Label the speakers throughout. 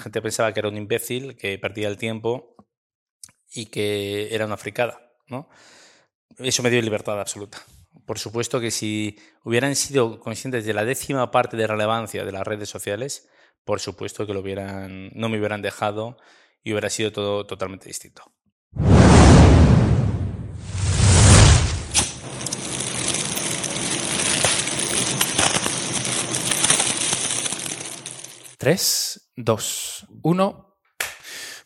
Speaker 1: gente pensaba que era un imbécil, que perdía el tiempo y que era una fricada. Eso me dio libertad absoluta. Por supuesto que si hubieran sido conscientes de la décima parte de relevancia de las redes sociales, por supuesto que lo hubieran, no me hubieran dejado y hubiera sido todo totalmente distinto.
Speaker 2: Tres, dos, uno.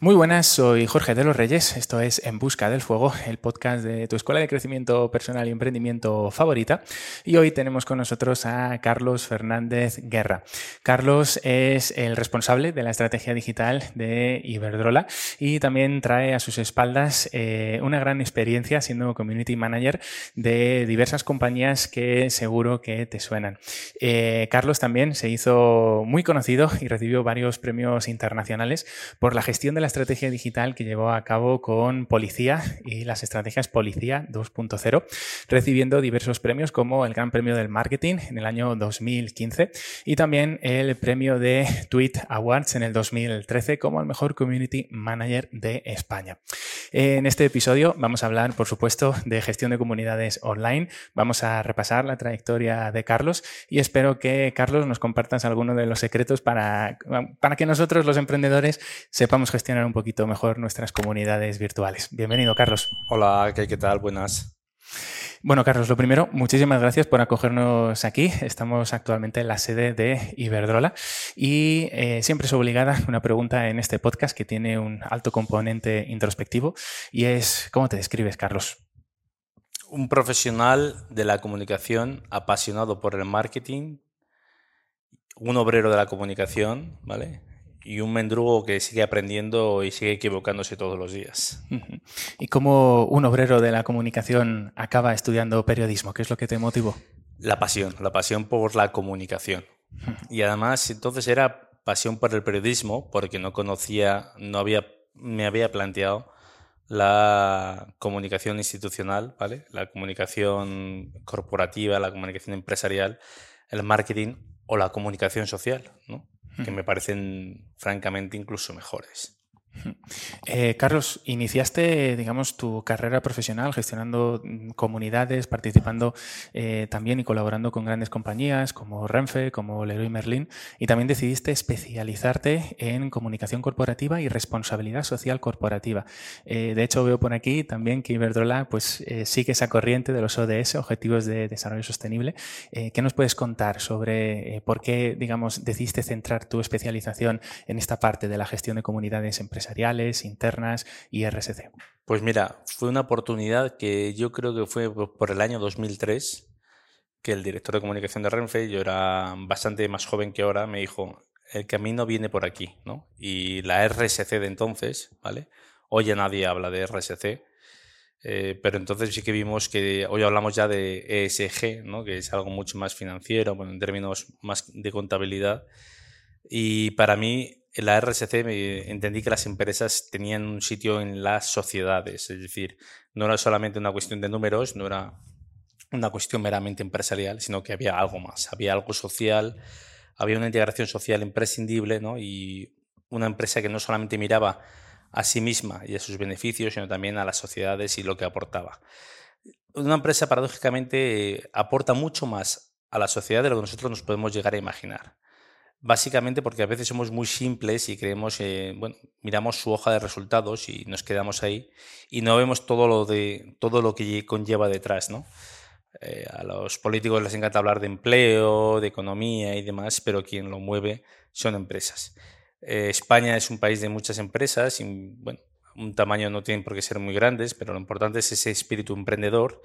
Speaker 2: Muy buenas, soy Jorge de los Reyes. Esto es En Busca del Fuego, el podcast de tu escuela de crecimiento personal y emprendimiento favorita. Y hoy tenemos con nosotros a Carlos Fernández Guerra. Carlos es el responsable de la estrategia digital de Iberdrola y también trae a sus espaldas eh, una gran experiencia siendo community manager de diversas compañías que seguro que te suenan. Eh, Carlos también se hizo muy conocido y recibió varios premios internacionales por la gestión de la estrategia digital que llevó a cabo con Policía y las estrategias Policía 2.0, recibiendo diversos premios como el Gran Premio del Marketing en el año 2015 y también el premio de Tweet Awards en el 2013 como el mejor Community Manager de España. En este episodio vamos a hablar, por supuesto, de gestión de comunidades online. Vamos a repasar la trayectoria de Carlos y espero que, Carlos, nos compartas algunos de los secretos para, para que nosotros, los emprendedores, sepamos gestionar un poquito mejor nuestras comunidades virtuales. Bienvenido, Carlos.
Speaker 1: Hola, ¿qué, qué tal? Buenas.
Speaker 2: Bueno, Carlos, lo primero, muchísimas gracias por acogernos aquí. Estamos actualmente en la sede de Iberdrola y eh, siempre es obligada una pregunta en este podcast que tiene un alto componente introspectivo y es, ¿cómo te describes, Carlos?
Speaker 1: Un profesional de la comunicación apasionado por el marketing, un obrero de la comunicación, ¿vale? Y un mendrugo que sigue aprendiendo y sigue equivocándose todos los días.
Speaker 2: ¿Y cómo un obrero de la comunicación acaba estudiando periodismo? ¿Qué es lo que te motivó?
Speaker 1: La pasión, la pasión por la comunicación. Y además, entonces era pasión por el periodismo porque no conocía, no había, me había planteado la comunicación institucional, ¿vale? La comunicación corporativa, la comunicación empresarial, el marketing o la comunicación social, ¿no? Que me parecen francamente incluso mejores.
Speaker 2: Eh, Carlos, iniciaste, digamos, tu carrera profesional gestionando mm, comunidades, participando eh, también y colaborando con grandes compañías como Renfe, como Leroy Merlin, y también decidiste especializarte en comunicación corporativa y responsabilidad social corporativa. Eh, de hecho, veo por aquí también que Iberdrola pues, sigue esa corriente de los ODS, Objetivos de Desarrollo Sostenible. ¿Qué nos puedes contar sobre por qué, digamos, decidiste centrar tu especialización en esta parte de la gestión de comunidades empresariales? Empresariales, internas y RSC?
Speaker 1: Pues mira, fue una oportunidad que yo creo que fue por el año 2003 que el director de comunicación de Renfe, yo era bastante más joven que ahora, me dijo, el camino viene por aquí, ¿no? Y la RSC de entonces, ¿vale? Hoy ya nadie habla de RSC, eh, pero entonces sí que vimos que hoy hablamos ya de ESG, ¿no? que es algo mucho más financiero, bueno, en términos más de contabilidad. Y para mí en la RSC entendí que las empresas tenían un sitio en las sociedades, es decir, no era solamente una cuestión de números, no era una cuestión meramente empresarial, sino que había algo más, había algo social, había una integración social imprescindible ¿no? y una empresa que no solamente miraba a sí misma y a sus beneficios, sino también a las sociedades y lo que aportaba. Una empresa, paradójicamente, aporta mucho más a la sociedad de lo que nosotros nos podemos llegar a imaginar. Básicamente porque a veces somos muy simples y creemos, eh, bueno, miramos su hoja de resultados y nos quedamos ahí y no vemos todo lo, de, todo lo que conlleva detrás, ¿no? Eh, a los políticos les encanta hablar de empleo, de economía y demás, pero quien lo mueve son empresas. Eh, España es un país de muchas empresas y, bueno, un tamaño no tienen por qué ser muy grandes, pero lo importante es ese espíritu emprendedor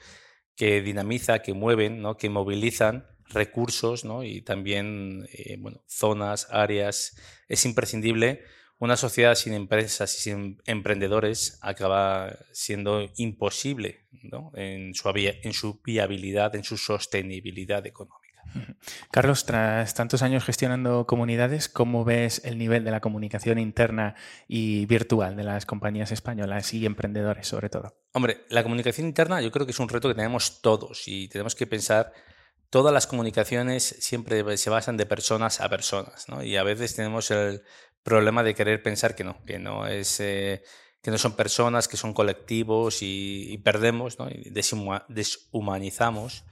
Speaker 1: que dinamiza, que mueven, ¿no? que movilizan recursos ¿no? y también eh, bueno, zonas, áreas. Es imprescindible. Una sociedad sin empresas y sin emprendedores acaba siendo imposible ¿no? en, su, en su viabilidad, en su sostenibilidad económica.
Speaker 2: Carlos, tras tantos años gestionando comunidades, ¿cómo ves el nivel de la comunicación interna y virtual de las compañías españolas y emprendedores sobre todo?
Speaker 1: Hombre, la comunicación interna yo creo que es un reto que tenemos todos y tenemos que pensar todas las comunicaciones siempre se basan de personas a personas, ¿no? Y a veces tenemos el problema de querer pensar que no, que no es... Eh, que no son personas, que son colectivos y, perdemos, ¿no? y deshumanizamos.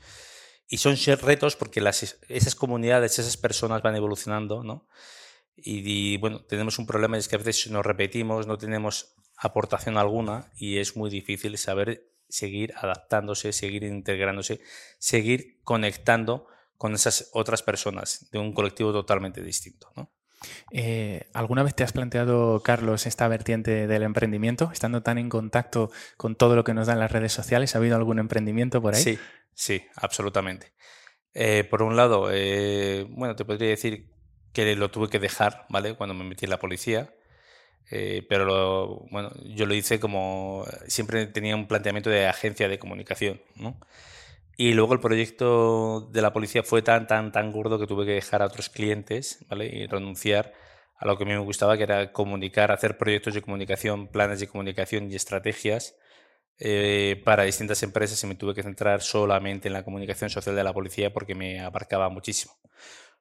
Speaker 1: Y son retos porque las, esas comunidades, esas personas van evolucionando, ¿no? Y, bueno, tenemos un problema es que a veces nos repetimos, no tenemos aportación alguna y es muy difícil saber seguir adaptándose, seguir integrándose, seguir conectando con esas otras personas de un colectivo totalmente distinto, ¿no?
Speaker 2: Eh, ¿Alguna vez te has planteado, Carlos, esta vertiente del emprendimiento? Estando tan en contacto con todo lo que nos dan las redes sociales, ¿ha habido algún emprendimiento por ahí?
Speaker 1: Sí, sí, absolutamente. Eh, por un lado, eh, bueno, te podría decir que lo tuve que dejar, ¿vale? Cuando me metí en la policía. Pero bueno, yo lo hice como siempre tenía un planteamiento de agencia de comunicación. Y luego el proyecto de la policía fue tan, tan, tan gordo que tuve que dejar a otros clientes, ¿vale? Y renunciar a lo que a mí me gustaba, que era comunicar, hacer proyectos de comunicación, planes de comunicación y estrategias eh, para distintas empresas y me tuve que centrar solamente en la comunicación social de la policía porque me abarcaba muchísimo.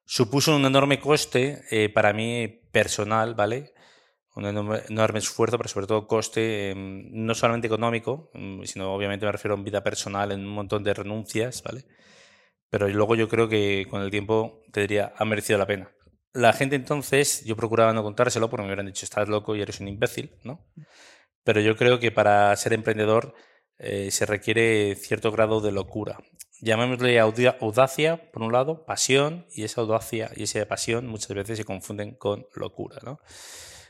Speaker 1: Supuso un enorme coste eh, para mí personal, ¿vale? Un enorme, esfuerzo, pero sobre todo coste, em, no solamente económico, mm, sino obviamente me refiero en vida personal, en un montón de renuncias, ¿vale? Pero luego yo creo que con el tiempo te diría, ha merecido la pena. La gente entonces, yo procuraba no contárselo porque me hubieran dicho, estás loco y eres un imbécil, ¿no? Pero yo creo que para ser emprendedor eh, se requiere cierto grado de locura. Llamémosle audacia, por un lado, pasión, y esa audacia y esa pasión muchas veces se confunden con locura, ¿no?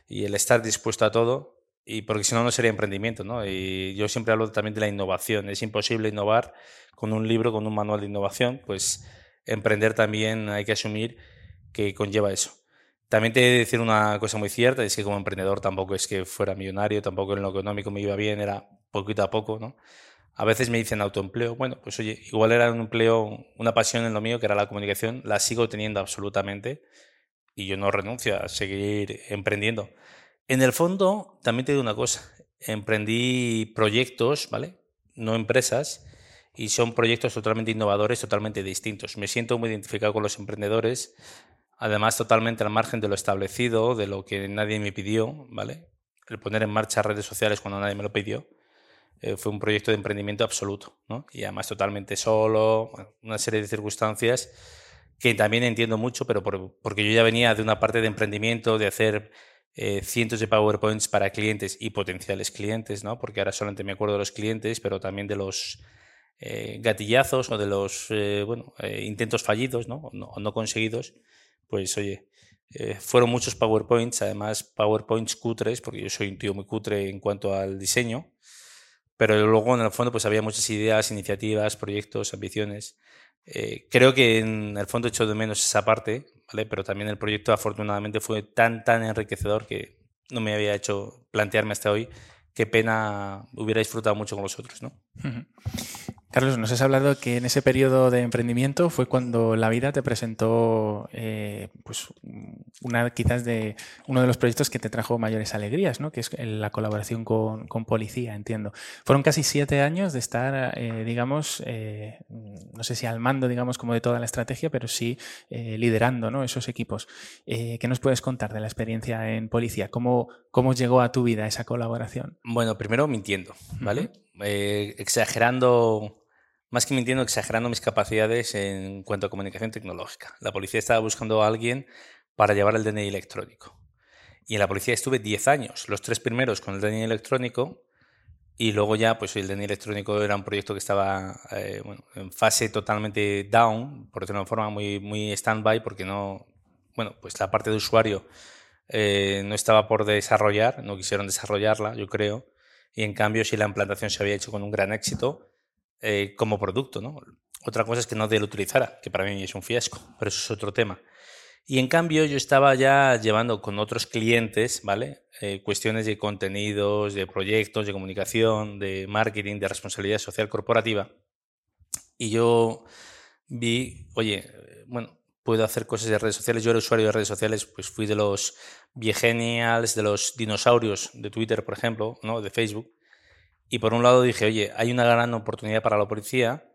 Speaker 1: Y el estar dispuesto a todo, y porque si no, no sería emprendimiento, ¿no? Y yo siempre hablo también de la innovación. Es imposible innovar con un libro, con un manual de innovación, pues emprender también hay que asumir que conlleva eso. También te he de decir una cosa muy cierta, es que como emprendedor tampoco es que fuera millonario, tampoco en lo económico me iba bien, era poquito a poco, ¿no? A veces me dicen autoempleo, bueno, pues oye, igual era un empleo, una pasión en lo mío, que era la comunicación, la sigo teniendo absolutamente, y yo no renuncio a seguir emprendiendo. En el fondo, también te digo una cosa, emprendí proyectos, ¿vale? No empresas, y son proyectos totalmente innovadores, totalmente distintos. Me siento muy identificado con los emprendedores, además totalmente al margen de lo establecido, de lo que nadie me pidió, ¿vale? El poner en marcha redes sociales cuando nadie me lo pidió. Eh, fue un proyecto de emprendimiento absoluto, ¿no? Y además totalmente solo, una serie de circunstancias que también entiendo mucho, pero porque yo ya venía de una parte de emprendimiento, de hacer eh, cientos de PowerPoints para clientes y potenciales clientes, ¿no? Porque ahora solamente me acuerdo de los clientes, pero también de los eh, gatillazos o de los eh, bueno, intentos fallidos, ¿no? ¿no? no conseguidos. Pues oye, fueron muchos PowerPoints, además PowerPoints cutres, porque yo soy un tío muy cutre en cuanto al diseño, pero luego en el fondo pues había muchas ideas, iniciativas, proyectos, ambiciones. Eh, creo que en el fondo he hecho de menos esa parte, ¿vale? Pero también el proyecto afortunadamente fue tan, tan enriquecedor que no me había hecho plantearme hasta hoy qué pena hubiera disfrutado mucho con vosotros, ¿no?
Speaker 2: Carlos, nos has hablado que en ese periodo de emprendimiento fue cuando la vida te presentó eh, pues una quizás de uno de los proyectos que te trajo mayores alegrías, ¿no? que es la colaboración con, policía, entiendo. Fueron casi siete años de estar, eh, digamos, eh, no sé si al mando, digamos, como de toda la estrategia, pero sí liderando ¿no? esos equipos. ¿Qué nos puedes contar de la experiencia en policía? ¿Cómo, ¿Cómo llegó a tu vida esa colaboración?
Speaker 1: Bueno, primero mintiendo, ¿vale? Eh, exagerando, más que mintiendo, exagerando mis capacidades en cuanto a comunicación tecnológica. La policía estaba buscando a alguien para llevar el DNI electrónico. Y en la policía estuve 10 años, los tres primeros con el DNI electrónico, y luego ya, pues el DNI electrónico era un proyecto que estaba eh, en fase totalmente down, por decirlo de una forma muy, muy stand-by, porque no, bueno, pues la parte de usuario eh, no estaba por desarrollar, no quisieron desarrollarla, yo creo y en cambio si la implantación se había hecho con un gran éxito eh, como producto. ¿no? Otra cosa es que no lo utilizara, que para mí es un fiasco, pero eso es otro tema. Y en cambio yo estaba ya llevando con otros clientes, ¿vale? Eh, cuestiones de contenidos, de proyectos, de comunicación, de marketing, de responsabilidad social corporativa. Y yo vi, oye, bueno, puedo hacer cosas de redes sociales. Yo era usuario de redes sociales, pues fui de los viegenials, de los dinosaurios de Twitter, por ejemplo, ¿no? de Facebook. Y por un lado dije, oye, hay una gran oportunidad para la policía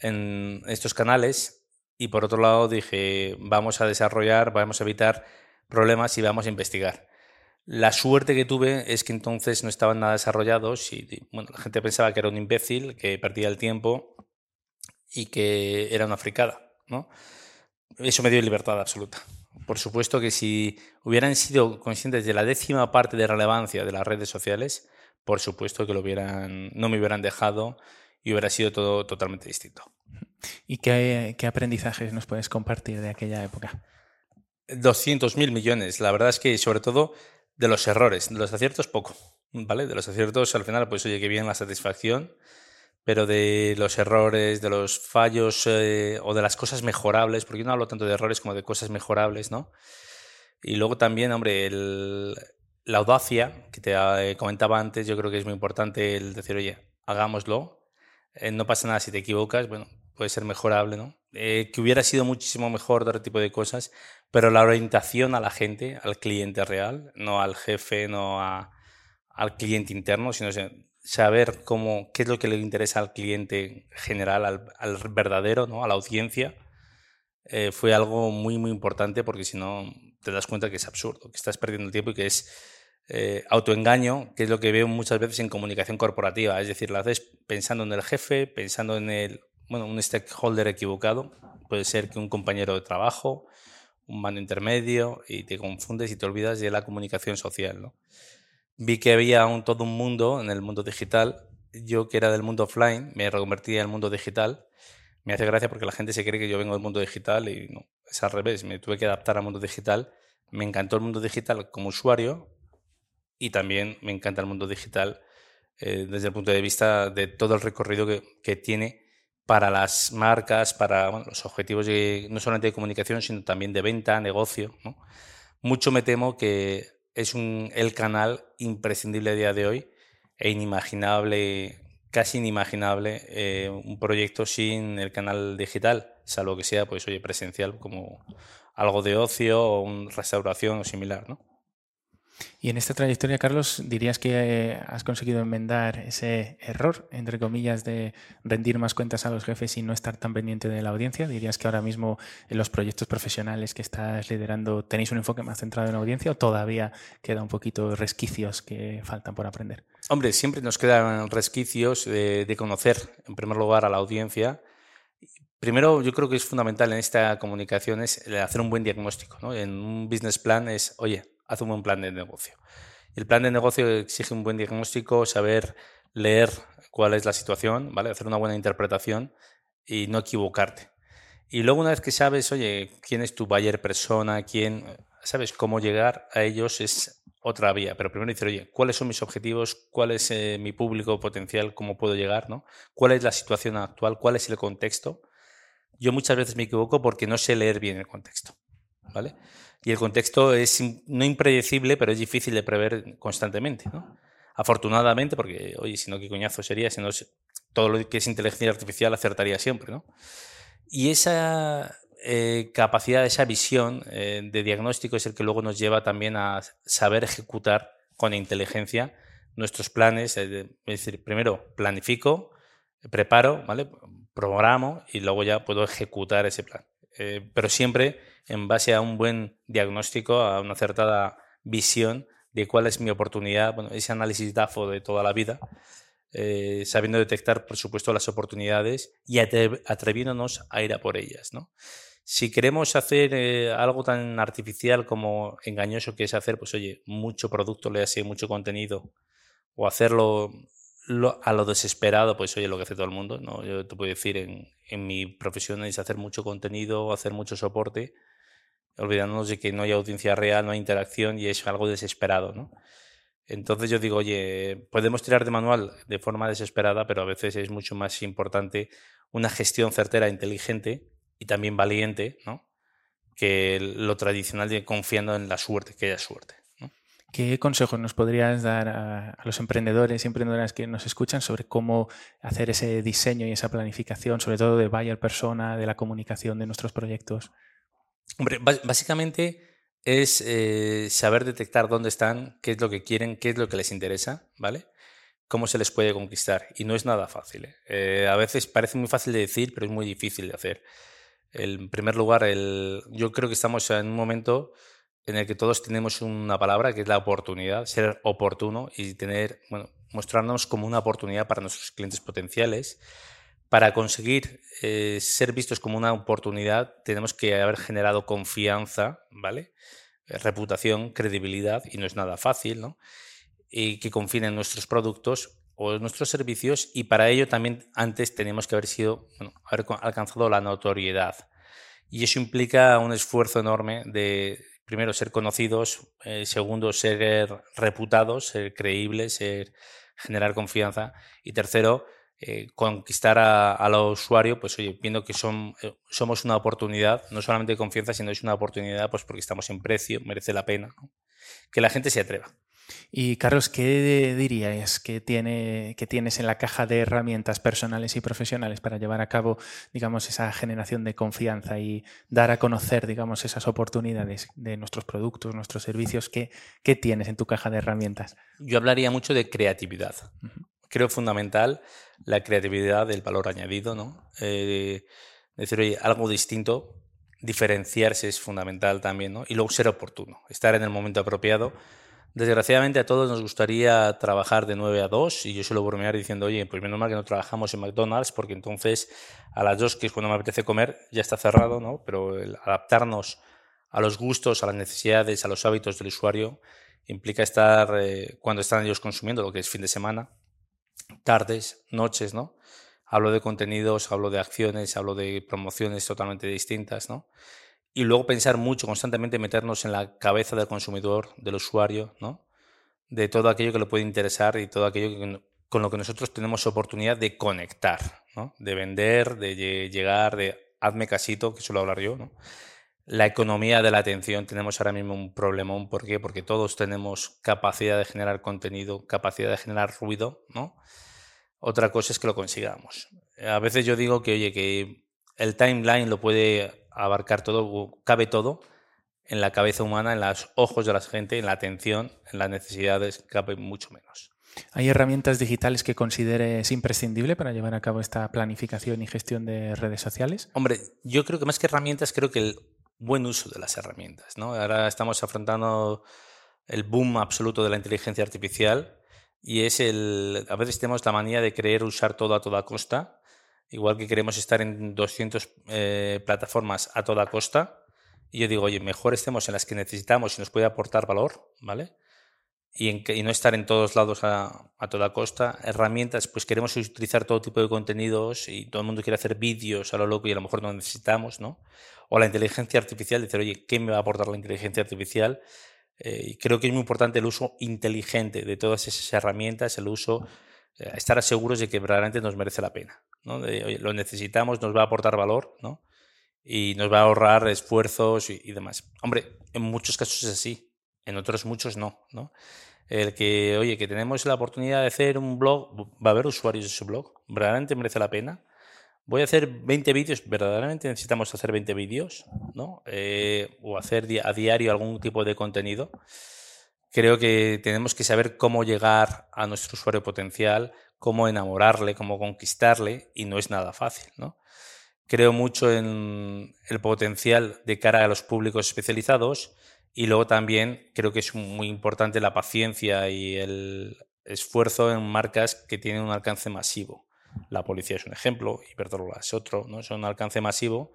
Speaker 1: en estos canales. Y por otro lado dije, vamos a desarrollar, vamos a evitar problemas y vamos a investigar. La suerte que tuve es que entonces no estaban nada desarrollados y bueno, la gente pensaba que era un imbécil, que perdía el tiempo y que era una fricada, ¿no? Eso me dio libertad absoluta. Por supuesto que si hubieran sido conscientes de la décima parte de relevancia de las redes sociales, por supuesto que lo hubieran, no me hubieran dejado y hubiera sido todo totalmente distinto.
Speaker 2: ¿Y qué, qué aprendizajes nos puedes compartir de aquella época?
Speaker 1: 200.000 millones. La verdad es que sobre todo de los errores, de los aciertos poco, ¿vale? De los aciertos al final, pues oye, que bien la satisfacción, pero de los errores, de los fallos eh, o de las cosas mejorables, porque yo no hablo tanto de errores como de cosas mejorables, ¿no? Y luego también, hombre, la audacia, que te eh, comentaba antes, yo creo que es muy importante el decir, oye, hagámoslo, eh, no pasa nada si te equivocas, bueno, puede ser mejorable, ¿no? que hubiera sido muchísimo mejor otro tipo de cosas, pero la orientación a la gente, al cliente real, no al jefe, no al cliente interno, sino saber cómo, qué es lo que le interesa al cliente general, al, verdadero, ¿no? a la audiencia, eh, fue algo muy, muy importante porque si no te das cuenta que es absurdo, que estás perdiendo el tiempo y que es eh, autoengaño, que es lo que veo muchas veces en comunicación corporativa. Es decir, la haces pensando en el jefe, pensando en el, bueno, un stakeholder equivocado. Puede ser que un compañero de trabajo, un mando intermedio y te confundes y te olvidas de la comunicación social. ¿no? Vi que había un, todo un mundo en el mundo digital. Yo que era del mundo offline, me reconvertí al mundo digital. Me hace gracia porque la gente se cree que yo vengo del mundo digital y no, es al revés. Me tuve que adaptar al mundo digital. Me encantó el mundo digital como usuario y también me encanta el mundo digital eh, desde el punto de vista de todo el recorrido que, que tiene para las marcas, para los objetivos de, no solamente de comunicación, sino también de venta, negocio. Mucho me temo que es un, el canal imprescindible a día de hoy e inimaginable, casi inimaginable, eh, un proyecto sin el canal digital, salvo que sea pues, oye, presencial como algo de ocio o una restauración o similar. ¿no?
Speaker 2: Y en esta trayectoria, Carlos, ¿dirías que eh, has conseguido enmendar ese error, entre comillas, de rendir más cuentas a los jefes y no estar tan pendiente de la audiencia? ¿Dirías que ahora mismo en los proyectos profesionales que estás liderando tenéis un enfoque más centrado en la audiencia o todavía queda un poquito resquicios que faltan por aprender?
Speaker 1: Hombre, siempre nos quedan resquicios de, conocer, en primer lugar, a la audiencia. Primero, yo creo que es fundamental en esta comunicación es hacer un buen diagnóstico. En un business plan es, oye, haz un buen plan de negocio. El plan de negocio exige un buen diagnóstico, saber leer cuál es la situación, ¿vale? Hacer una buena interpretación y no equivocarte. Y luego una vez que sabes, oye, quién es tu buyer persona, quién, sabes cómo llegar a ellos es otra vía. Pero primero decir, oye, ¿cuáles son mis objetivos? ¿Cuál es eh, mi público potencial? ¿Cómo puedo llegar? ¿no? ¿Cuál es la situación actual? ¿Cuál es el contexto? Yo muchas veces me equivoco porque no sé leer bien el contexto. ¿Vale? Y el contexto es no impredecible, pero es difícil de prever constantemente. Afortunadamente, porque, oye, si no, qué coñazo sería, si no, todo lo que es inteligencia artificial acertaría siempre. ¿no? Y esa eh, capacidad, esa visión eh, de diagnóstico es el que luego nos lleva también a saber ejecutar con inteligencia nuestros planes. es decir, primero planifico, preparo, ¿vale? programo y luego ya puedo ejecutar ese plan. Eh, pero siempre en base a un buen diagnóstico, a una acertada visión de cuál es mi oportunidad, bueno, ese análisis DAFO de toda la vida, eh, sabiendo detectar, por supuesto, las oportunidades y atreviéndonos a ir a por ellas. ¿no? Si queremos hacer eh, algo tan artificial como engañoso que es hacer, pues oye, mucho producto, le hace mucho contenido, o hacerlo a lo desesperado, pues oye, lo que hace todo el mundo, ¿no? Yo te puedo decir, en, en mi profesión es hacer mucho contenido, hacer mucho soporte, olvidándonos de que no hay audiencia real, no hay interacción y es algo desesperado, ¿no? Entonces yo digo, oye, podemos tirar de manual de forma desesperada, pero a veces es mucho más importante una gestión certera, inteligente y también valiente, ¿no? Que lo tradicional de confiando en la suerte, que haya suerte.
Speaker 2: ¿Qué consejos nos podrías dar a, los emprendedores y emprendedoras que nos escuchan sobre cómo hacer ese diseño y esa planificación, sobre todo de buyer persona, de la comunicación de nuestros proyectos?
Speaker 1: Hombre, básicamente es eh, saber detectar dónde están, qué es lo que quieren, qué es lo que les interesa, ¿vale? Cómo se les puede conquistar. Y no es nada fácil. ¿eh? Eh, a veces parece muy fácil de decir, pero es muy difícil de hacer. en primer lugar, el, yo creo que estamos en un momento en el que todos tenemos una palabra que es la oportunidad, ser oportuno y tener, bueno, mostrarnos como una oportunidad para nuestros clientes potenciales. Para conseguir eh, ser vistos como una oportunidad, tenemos que haber generado confianza, ¿vale? Eh, reputación, credibilidad, y no es nada fácil, ¿no? Y que confíen en nuestros productos o en nuestros servicios, y para ello también antes tenemos que haber sido, haber alcanzado la notoriedad. Y eso implica un esfuerzo enorme de, primero, ser conocidos, eh, segundo, ser reputados, ser creíbles, ser, generar confianza, y tercero, eh, conquistar al usuario, pues oye, viendo que son, eh, somos una oportunidad, no solamente de confianza, sino es una oportunidad pues porque estamos en precio, merece la pena, que la gente se atreva.
Speaker 2: Y Carlos, ¿qué dirías que, tiene, que tienes en la caja de herramientas personales y profesionales para llevar a cabo, digamos, esa generación de confianza y dar a conocer, digamos, esas oportunidades de nuestros productos, nuestros servicios? ¿Qué, qué tienes en tu caja de herramientas?
Speaker 1: Yo hablaría mucho de creatividad. Creo fundamental la creatividad del valor añadido, ¿no? Eh, decir, oye, algo distinto, diferenciarse es fundamental también, ¿no? Y luego ser oportuno, estar en el momento apropiado Desgraciadamente a todos nos gustaría trabajar de 9 a 2 y yo suelo bromear diciendo, oye, pues menos mal que no trabajamos en McDonald's porque entonces a las 2, que es cuando me apetece comer, ya está cerrado, ¿no? Pero el adaptarnos a los gustos, a las necesidades, a los hábitos del usuario implica estar eh, cuando están ellos consumiendo, lo que es fin de semana, tardes, noches, ¿no? Hablo de contenidos, hablo de acciones, hablo de promociones totalmente distintas, ¿no? Y luego pensar mucho, constantemente meternos en la cabeza del consumidor, del usuario, ¿no? de todo aquello que le puede interesar y todo aquello con lo que nosotros tenemos oportunidad de conectar, ¿no? de vender, de llegar, de hazme casito, que suelo hablar yo. ¿no? La economía de la atención, tenemos ahora mismo un problemón. ¿Por qué? Porque todos tenemos capacidad de generar contenido, capacidad de generar ruido. ¿no? Otra cosa es que lo consigamos. A veces yo digo que, oye, que el timeline lo puede abarcar todo, cabe todo en la cabeza humana, en los ojos de la gente, en la atención, en las necesidades, cabe mucho menos.
Speaker 2: ¿Hay herramientas digitales que consideres imprescindible para llevar a cabo esta planificación y gestión de redes sociales?
Speaker 1: Hombre, yo creo que más que herramientas, creo que el buen uso de las herramientas. ¿no? Ahora estamos afrontando el boom absoluto de la inteligencia artificial y es el. A veces tenemos la manía de querer usar todo a toda costa igual que queremos estar en 200 eh, plataformas a toda costa, y yo digo, oye, mejor estemos en las que necesitamos y nos puede aportar valor, ¿vale? Y, en y no estar en todos lados a, toda costa. Herramientas, pues queremos utilizar todo tipo de contenidos y todo el mundo quiere hacer vídeos a lo loco y a lo mejor no necesitamos, ¿no? O la inteligencia artificial, decir, oye, ¿qué me va a aportar la inteligencia artificial? Eh, creo que es muy importante el uso inteligente de todas esas herramientas, el uso estar seguros de que verdaderamente nos merece la pena. ¿no? lo necesitamos, nos va a aportar valor ¿no? y nos va a ahorrar esfuerzos y, demás. Hombre, en muchos casos es así, en otros muchos no, no. El que, oye, que tenemos la oportunidad de hacer un blog, va a haber usuarios de su blog, verdaderamente merece la pena. Voy a hacer 20 vídeos, verdaderamente necesitamos hacer 20 vídeos, ¿no? Eh, o hacer a diario algún tipo de contenido creo que tenemos que saber cómo llegar a nuestro usuario potencial, cómo enamorarle, cómo conquistarle, y no es nada fácil, ¿no? Creo mucho en el potencial de cara a los públicos especializados y luego también creo que es muy importante la paciencia y el esfuerzo en marcas que tienen un alcance masivo. La policía es un ejemplo, Iberdrola es otro, ¿no? Son un alcance masivo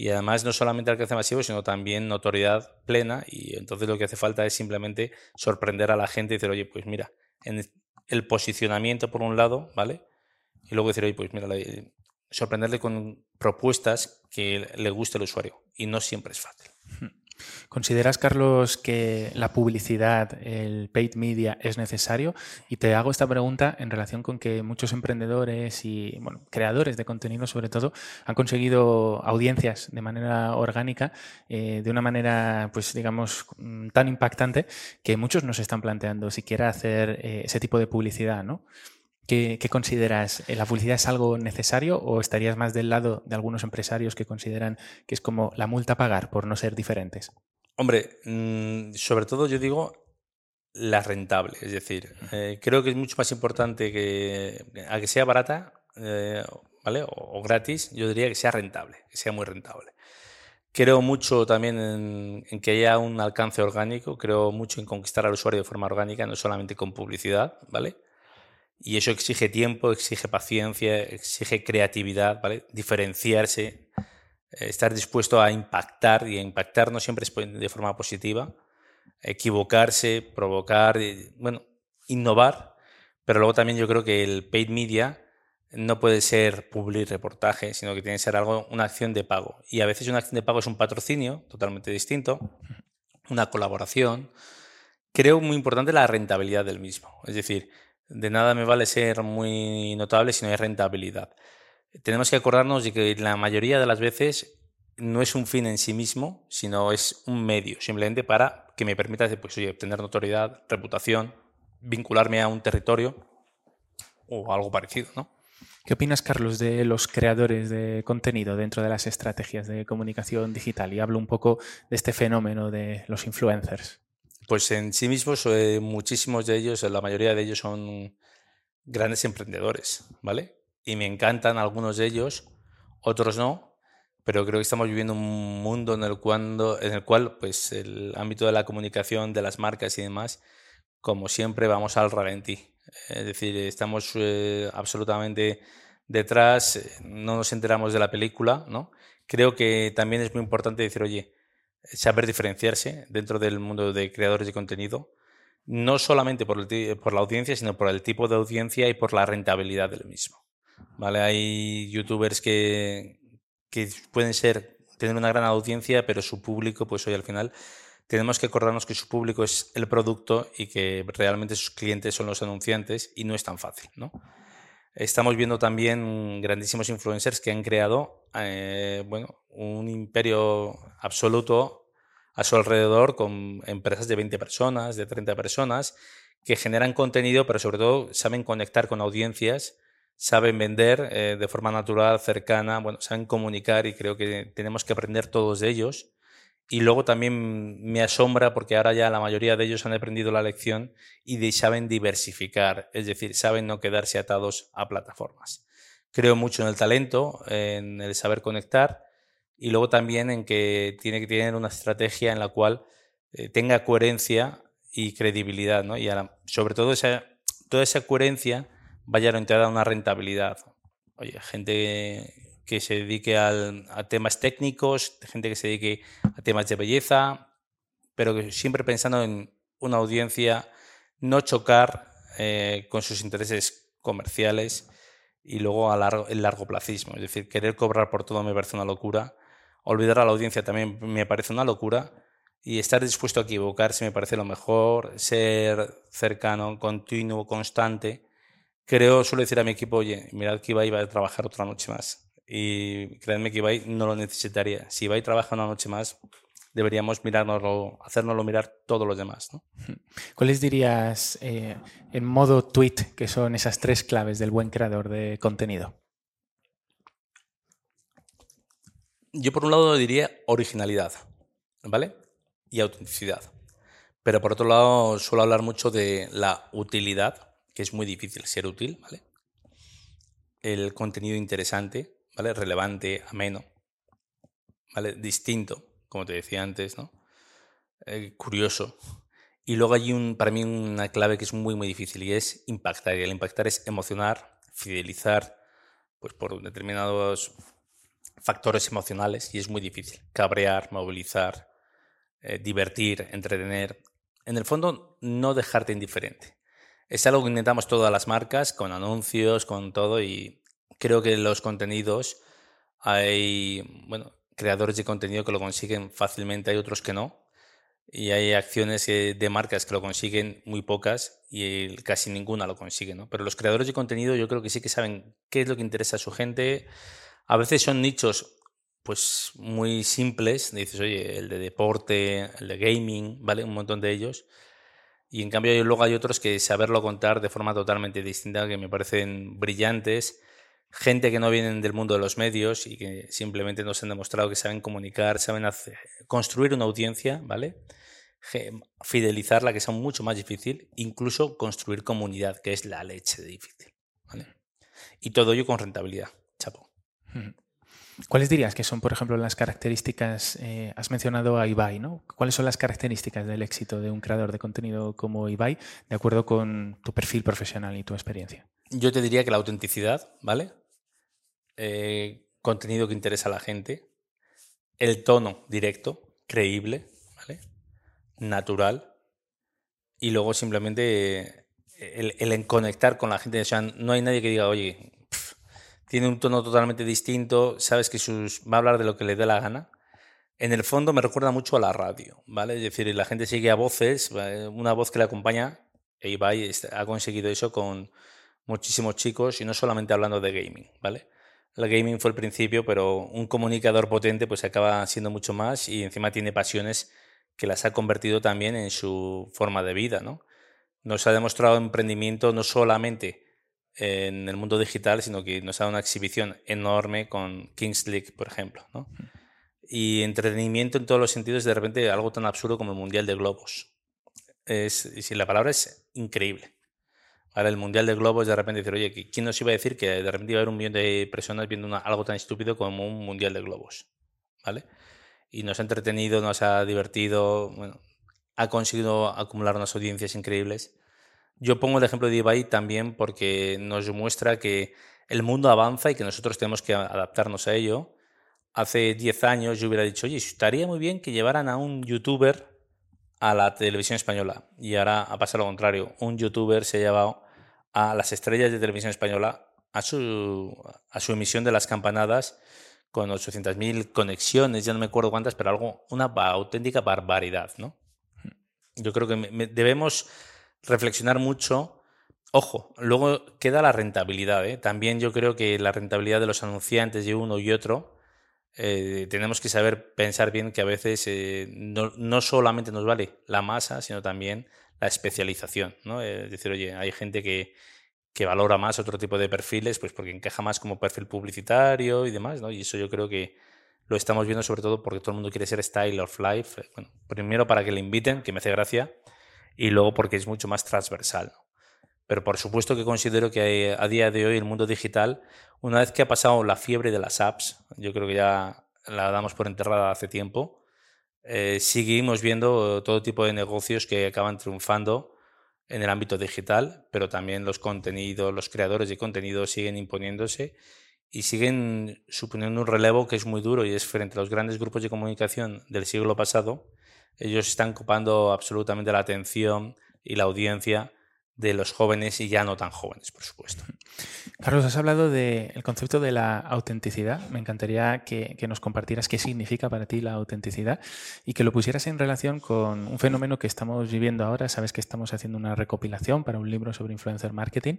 Speaker 1: y además no solamente alcance masivo, sino también notoriedad plena y entonces lo que hace falta es simplemente sorprender a la gente y decir, oye, pues mira, en el posicionamiento por un lado, ¿vale? Y luego decir, oye, pues mira, sorprenderle con propuestas que le guste al usuario y no siempre es fácil.
Speaker 2: ¿Consideras, Carlos, que la publicidad, el paid media es necesario? Y te hago esta pregunta en relación con que muchos emprendedores y bueno, creadores de contenido, sobre todo, han conseguido audiencias de manera orgánica, eh, de una manera, pues digamos, mm, tan impactante que muchos nos están planteando siquiera hacer eh, ese tipo de publicidad, ¿no? ¿Qué, ¿Qué, consideras? ¿La publicidad es algo necesario o estarías más del lado de algunos empresarios que consideran que es como la multa a pagar por no ser diferentes?
Speaker 1: Hombre, mm, sobre todo yo digo la rentable, es decir, eh, creo que es mucho más importante que a que sea barata, eh, ¿vale? O, gratis, yo diría que sea rentable, que sea muy rentable. Creo mucho también en, que haya un alcance orgánico, creo mucho en conquistar al usuario de forma orgánica, no solamente con publicidad, ¿vale? Y eso exige tiempo, exige paciencia, exige creatividad. Diferenciarse, estar dispuesto a impactar, y impactar no siempre de forma positiva, equivocarse, provocar, bueno, innovar, pero luego también yo creo que el paid media no puede ser public reportaje, sino que tiene que ser algo, una acción de pago. Y a veces una acción de pago es un patrocinio totalmente distinto, una colaboración. Creo muy importante la rentabilidad del mismo. Es decir, de nada me vale ser muy notable si no hay rentabilidad. Tenemos que acordarnos de que la mayoría de las veces no es un fin en sí mismo, sino es un medio, simplemente para que me permita pues, obtener notoriedad, reputación, vincularme a un territorio o algo parecido, ¿no?
Speaker 2: ¿Qué opinas, Carlos, de los creadores de contenido dentro de las estrategias de comunicación digital? Y hablo un poco de este fenómeno de los influencers.
Speaker 1: Pues en sí mismos, eh, muchísimos de ellos, la mayoría de ellos son grandes emprendedores, ¿vale? Y me encantan algunos de ellos, otros no, pero creo que estamos viviendo un mundo en el, cual, en el cual pues, el ámbito de la comunicación, de las marcas y demás, como siempre, vamos al ralentí. Es decir, estamos eh, absolutamente detrás, eh, no nos enteramos de la película, ¿no? Creo que también es muy importante decir, oye, saber diferenciarse dentro del mundo de creadores de contenido, no solamente por, la audiencia, sino por el tipo de audiencia y por la rentabilidad del mismo. ¿Vale? Hay youtubers que, que pueden ser, tener una gran audiencia, pero su público, pues hoy al final tenemos que acordarnos que su público es el producto y que realmente sus clientes son los anunciantes y no es tan fácil. ¿no? Estamos viendo también grandísimos influencers que han creado eh, bueno, un imperio absoluto a su alrededor con empresas de 20 personas, de 30 personas, que generan contenido, pero sobre todo saben conectar con audiencias, saben vender eh, de forma natural, cercana, bueno, saben comunicar y creo que tenemos que aprender todos de ellos y luego también me asombra porque ahora ya la mayoría de ellos han aprendido la lección y saben diversificar, es decir, saben no quedarse atados a plataformas. Creo mucho en el talento, en el saber conectar y luego también en que tiene que tener una estrategia en la cual eh, tenga coherencia y credibilidad, ¿no? Y sobre todo esa, toda esa coherencia vaya orientada a una rentabilidad. Oye, gente que se dedique a temas técnicos, gente que se dedique a temas de belleza, pero siempre pensando en una audiencia, no chocar eh, con sus intereses comerciales y luego a largo, el largo placismo. Es decir, querer cobrar por todo me parece una locura, olvidar a la audiencia también me parece una locura y estar dispuesto a equivocarse me parece lo mejor, ser cercano, continuo, constante. Creo, suelo decir a mi equipo, oye, mirad que iba, iba a trabajar otra noche más y créanme que Ibai no lo necesitaría. Si Ibai trabaja una noche más, deberíamos mirárnoslo, hacérnoslo mirar todos los demás. ¿no?
Speaker 2: ¿Cuáles dirías eh, en modo tweet que son esas tres claves del buen creador de contenido?
Speaker 1: Yo por un lado diría originalidad, ¿vale? Y autenticidad. Pero por otro lado suelo hablar mucho de la utilidad, que es muy difícil ser útil, ¿vale? El contenido interesante, ¿vale? Relevante, ameno, ¿vale? Distinto, como te decía antes, ¿no? Eh, curioso. Y luego hay un, para mí una clave que es muy, muy difícil y es impactar. Y el impactar es emocionar, fidelizar, pues por determinados factores emocionales y es muy difícil. Cabrear, movilizar, eh, divertir, entretener. En el fondo, no dejarte indiferente. Es algo que intentamos todas las marcas, con anuncios, con todo, y creo que los contenidos hay, bueno, creadores de contenido que lo consiguen fácilmente, hay otros que no. Y hay acciones de marcas que lo consiguen muy pocas y casi ninguna lo consigue, ¿no? Pero los creadores de contenido yo creo que sí que saben qué es lo que interesa a su gente. A veces son nichos pues muy simples, dices, oye, el de deporte, el de gaming, ¿vale? Un montón de ellos. Y en cambio luego hay otros que saberlo contar de forma totalmente distinta, que me parecen brillantes gente que no vienen del mundo de los medios y que simplemente nos han demostrado que saben comunicar, saben construir una audiencia, ¿vale? Fidelizarla, que es mucho más difícil, incluso construir comunidad, que es la leche difícil, ¿vale? Y todo ello con rentabilidad, chapo.
Speaker 2: ¿Cuáles dirías que son, por ejemplo, las características? Eh, has mencionado a Ibai, ¿no? ¿Cuáles son las características del éxito de un creador de contenido como Ibai, de acuerdo con tu perfil profesional y tu experiencia?
Speaker 1: Yo te diría que la autenticidad, ¿vale? Eh, contenido que interesa a la gente, el tono directo, creíble, ¿vale? Natural, y luego simplemente el, el conectar con la gente. O sea, no hay nadie que diga, oye, tiene un tono totalmente distinto, sabes que sus, va a hablar de lo que le dé la gana. En el fondo me recuerda mucho a la radio, ¿vale? Es decir, la gente sigue a voces, una voz que le acompaña, e Ibai ha conseguido eso con muchísimos chicos y no solamente hablando de gaming, ¿vale? El gaming fue el principio, pero un comunicador potente pues acaba siendo mucho más y encima tiene pasiones que las ha convertido también en su forma de vida, ¿no? Nos ha demostrado emprendimiento no solamente en el mundo digital, sino que nos ha dado una exhibición enorme con Kings League, por ejemplo. ¿no? Y entretenimiento en todos los sentidos, de repente algo tan absurdo como el Mundial de Globos. Es, y si la palabra es increíble. Ahora el Mundial de Globos, de repente decir, oye, ¿quién nos iba a decir que de repente iba a haber un millón de personas viendo algo tan estúpido como un Mundial de Globos? ¿Vale? Y nos ha entretenido, nos ha divertido, bueno, ha conseguido acumular unas audiencias increíbles yo pongo el ejemplo de Ibai también porque nos muestra que el mundo avanza y que nosotros tenemos que adaptarnos a ello. Hace 10 años yo hubiera dicho, oye, estaría muy bien que llevaran a un youtuber a la televisión española. Y ahora ha pasado lo contrario. Un youtuber se ha llevado a las estrellas de televisión española a su, a su emisión de las campanadas con 800.000 conexiones, ya no me acuerdo cuántas, pero algo, una auténtica barbaridad, ¿no? Yo creo que debemos reflexionar mucho. Ojo, luego queda la rentabilidad. ¿eh? También yo creo que la rentabilidad de los anunciantes de uno y otro, eh, tenemos que saber pensar bien que a veces eh, no, solamente nos vale la masa, sino también la especialización. ¿no? Es decir, oye, hay gente que, que valora más otro tipo de perfiles, pues porque encaja más como perfil publicitario y demás, ¿no? Y eso yo creo que lo estamos viendo sobre todo porque todo el mundo quiere ser style of life. Primero para que le inviten, que me hace gracia, y luego porque es mucho más transversal. Pero por supuesto que considero que a día de hoy el mundo digital, una vez que ha pasado la fiebre de las apps, yo creo que ya la damos por enterrada hace tiempo, eh, seguimos viendo todo tipo de negocios que acaban triunfando en el ámbito digital, pero también los contenidos, los creadores de contenido siguen imponiéndose y siguen suponiendo un relevo que es muy duro y es frente a los grandes grupos de comunicación del siglo pasado ellos están ocupando absolutamente la atención y la audiencia de los jóvenes y ya no tan jóvenes, por supuesto.
Speaker 2: Carlos, has hablado del concepto de la autenticidad. Me encantaría que, nos compartieras qué significa para ti la autenticidad y que lo pusieras en relación con un fenómeno que estamos viviendo ahora. Sabes que estamos haciendo una recopilación para un libro sobre influencer marketing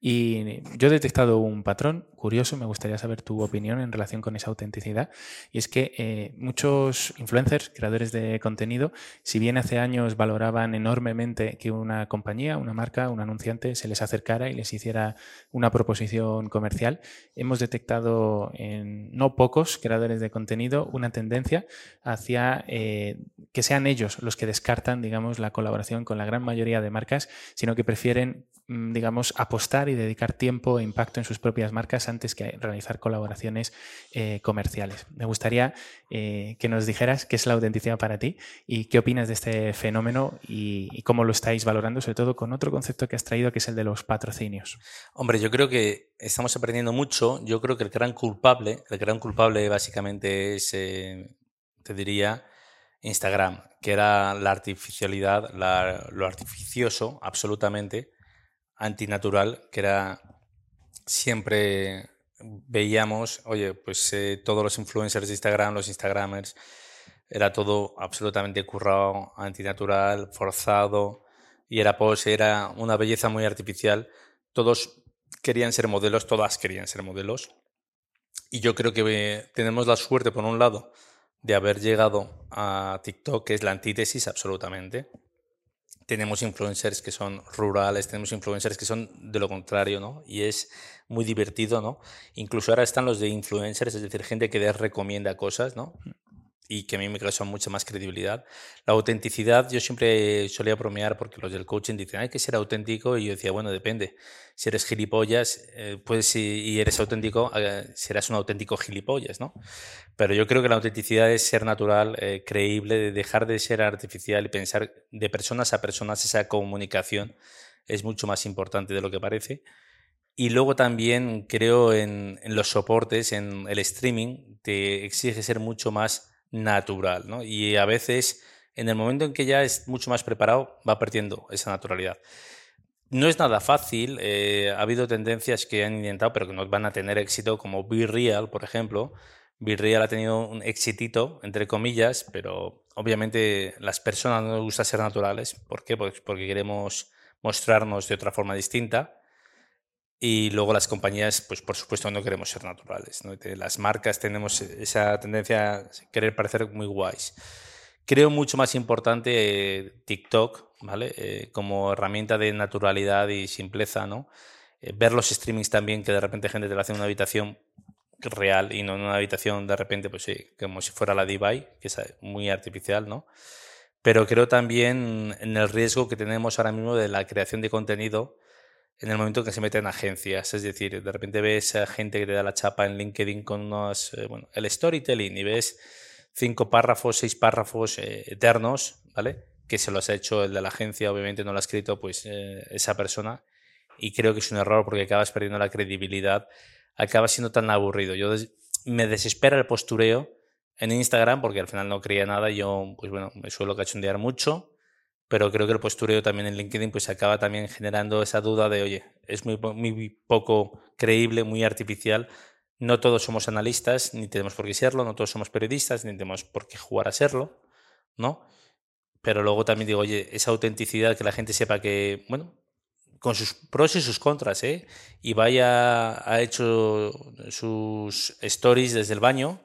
Speaker 2: y yo he detectado un patrón curioso. Me gustaría saber tu opinión en relación con esa autenticidad. Y es que eh, muchos influencers, creadores de contenido, si bien hace años valoraban enormemente que una compañía, una marca, un anunciante, se les acercara y les hiciera una proposición comercial. Hemos detectado en no pocos creadores de contenido una tendencia hacia eh, que sean ellos los que descartan, digamos, la colaboración con la gran mayoría de marcas, sino que prefieren Mm, digamos, apostar y dedicar tiempo e impacto en sus propias marcas antes que realizar colaboraciones eh, comerciales. Me gustaría eh, que nos dijeras qué es la autenticidad para ti y qué opinas de este fenómeno y, cómo lo estáis valorando, sobre todo con otro concepto que has traído, que es el de los patrocinios.
Speaker 1: Hombre, yo creo que estamos aprendiendo mucho. Yo creo que el gran culpable, el gran culpable básicamente es, eh, te diría, Instagram, que era la artificialidad, lo artificioso, absolutamente antinatural, que era siempre veíamos, oye, pues eh, todos los influencers de Instagram, los Instagramers, era todo absolutamente currado, antinatural, forzado, y era pose, era una belleza muy artificial. Todos querían ser modelos, todas querían ser modelos. Y yo creo que eh, tenemos la suerte, por un lado, de haber llegado a TikTok, que es la antítesis absolutamente tenemos influencers que son rurales, tenemos influencers que son de lo contrario, ¿no? Y es muy divertido, ¿no? Incluso ahora están los de influencers, es decir, gente que les recomienda cosas, ¿no? Y que a mí me causa mucha más credibilidad. La autenticidad, yo siempre solía bromear porque los del coaching dicen, hay que ser auténtico y yo decía, bueno, depende. Si eres gilipollas, eh, pues y eres auténtico, eh, serás un auténtico gilipollas, ¿no? Pero yo creo que la autenticidad es ser natural, eh, creíble, de dejar de ser artificial y pensar de personas a personas esa comunicación es mucho más importante de lo que parece. Y luego también creo en, en los soportes, en el streaming, te exige ser mucho más natural, ¿no? Y a veces, en el momento en que ya es mucho más preparado, va perdiendo esa naturalidad. No es nada fácil, eh, ha habido tendencias que han intentado, pero que no van a tener éxito, como Be Real, por ejemplo. Be Real ha tenido un exitito, entre comillas, pero obviamente las personas no les gusta ser naturales. ¿Por qué? Pues porque queremos mostrarnos de otra forma distinta. Y luego las compañías, pues por supuesto no queremos ser naturales. Las marcas tenemos esa tendencia a querer parecer muy guays. Creo mucho más importante eh, TikTok, ¿vale? Eh, como herramienta de naturalidad y simpleza, ¿no? Eh, ver los streamings también, que de repente gente te lo hace en una habitación real y no en una habitación de repente, pues sí, como si fuera la Divide, que es muy artificial, ¿no? Pero creo también en el riesgo que tenemos ahora mismo de la creación de contenido en el momento en que se meten agencias. Es decir, de repente ves a gente que te da la chapa en LinkedIn con unos, eh, bueno, el storytelling y ves cinco párrafos, seis párrafos eh, eternos, ¿vale? Que se los ha hecho el de la agencia, obviamente no lo ha escrito pues eh, esa persona. Y creo que es un error porque acabas perdiendo la credibilidad, acaba siendo tan aburrido. Yo me desespera el postureo en Instagram porque al final no creía nada. Yo, pues bueno, me suelo cachondear mucho pero creo que el postureo también en LinkedIn pues acaba también generando esa duda de, oye, es muy, muy poco creíble, muy artificial. No todos somos analistas, ni tenemos por qué serlo, no todos somos periodistas, ni tenemos por qué jugar a serlo, ¿no? Pero luego también digo, oye, esa autenticidad, que la gente sepa que, bueno, con sus pros y sus contras, ¿eh? Y vaya, ha hecho sus stories desde el baño,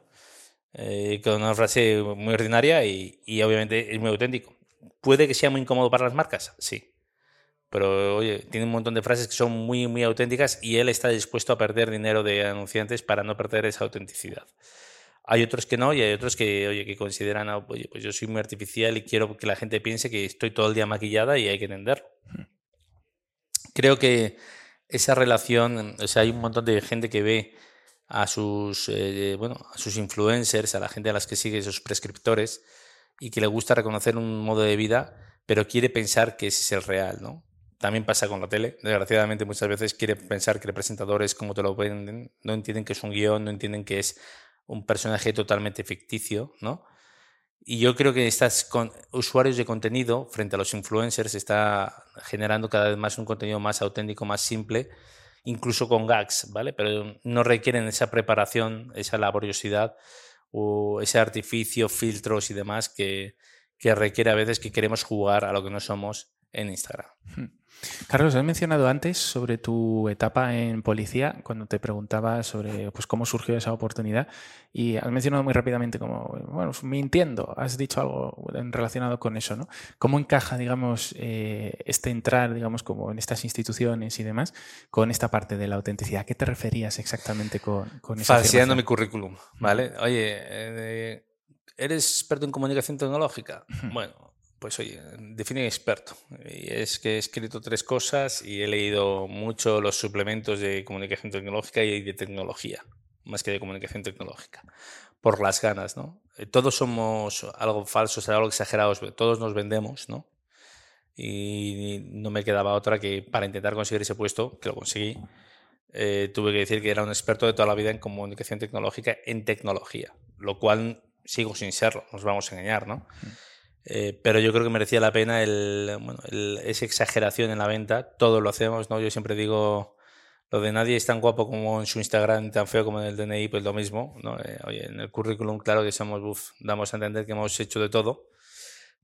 Speaker 1: eh, con una frase muy ordinaria y, y obviamente es muy auténtico ¿Puede que sea muy incómodo para las marcas? Sí. Pero oye, tiene un montón de frases que son muy, muy auténticas y él está dispuesto a perder dinero de anunciantes para no perder esa autenticidad. Hay otros que no y hay otros que, oye, que consideran, ah, oye, pues yo soy muy artificial y quiero que la gente piense que estoy todo el día maquillada y hay que entenderlo. Creo que esa relación, o sea, hay un montón de gente que ve a sus, eh, bueno, a sus influencers, a la gente a las que sigue, sus prescriptores, y que le gusta reconocer un modo de vida, pero quiere pensar que ese es el real, ¿no? También pasa con la tele. Desgraciadamente muchas veces quiere pensar que el presentador es como te lo venden, no entienden que es un guion, no entienden que es un personaje totalmente ficticio, ¿no? Y yo creo que estas usuarios de contenido frente a los influencers está generando cada vez más un contenido más auténtico, más simple, incluso con gags, ¿vale? Pero no requieren esa preparación, esa laboriosidad o ese artificio, filtros y demás que, que requiere a veces que queremos jugar a lo que no somos en Instagram. Hmm.
Speaker 2: Carlos, has mencionado antes sobre tu etapa en policía, cuando te preguntaba sobre pues, cómo surgió esa oportunidad, y has mencionado muy rápidamente como, bueno, mintiendo, has dicho algo relacionado con eso, ¿no? ¿Cómo encaja, digamos, eh, este entrar, digamos, como en estas instituciones y demás, con esta parte de la autenticidad? ¿A qué te referías exactamente con, con
Speaker 1: eso? Falseando mi currículum, ¿vale? Oye, eh, ¿eres experto en comunicación tecnológica? Bueno, pues oye, define experto. Y es que he escrito tres cosas y he leído mucho los suplementos de comunicación tecnológica y de tecnología, más que de comunicación tecnológica, por las ganas, ¿no? Eh, todos somos algo falsos, algo exagerados, todos nos vendemos, ¿no? Y no me quedaba otra que para intentar conseguir ese puesto, que lo conseguí, eh, tuve que decir que era un experto de toda la vida en comunicación tecnológica, en tecnología, lo cual sigo sin serlo, nos vamos a engañar, ¿no? Mm. Eh, pero yo creo que merecía la pena el, bueno, esa exageración en la venta. Todos lo hacemos, ¿no? Yo siempre digo, lo de nadie es tan guapo como en su Instagram, tan feo como en el DNI, pues lo mismo, ¿no? Eh, oye, en el currículum, claro que somos, uf, damos a entender que hemos hecho de todo.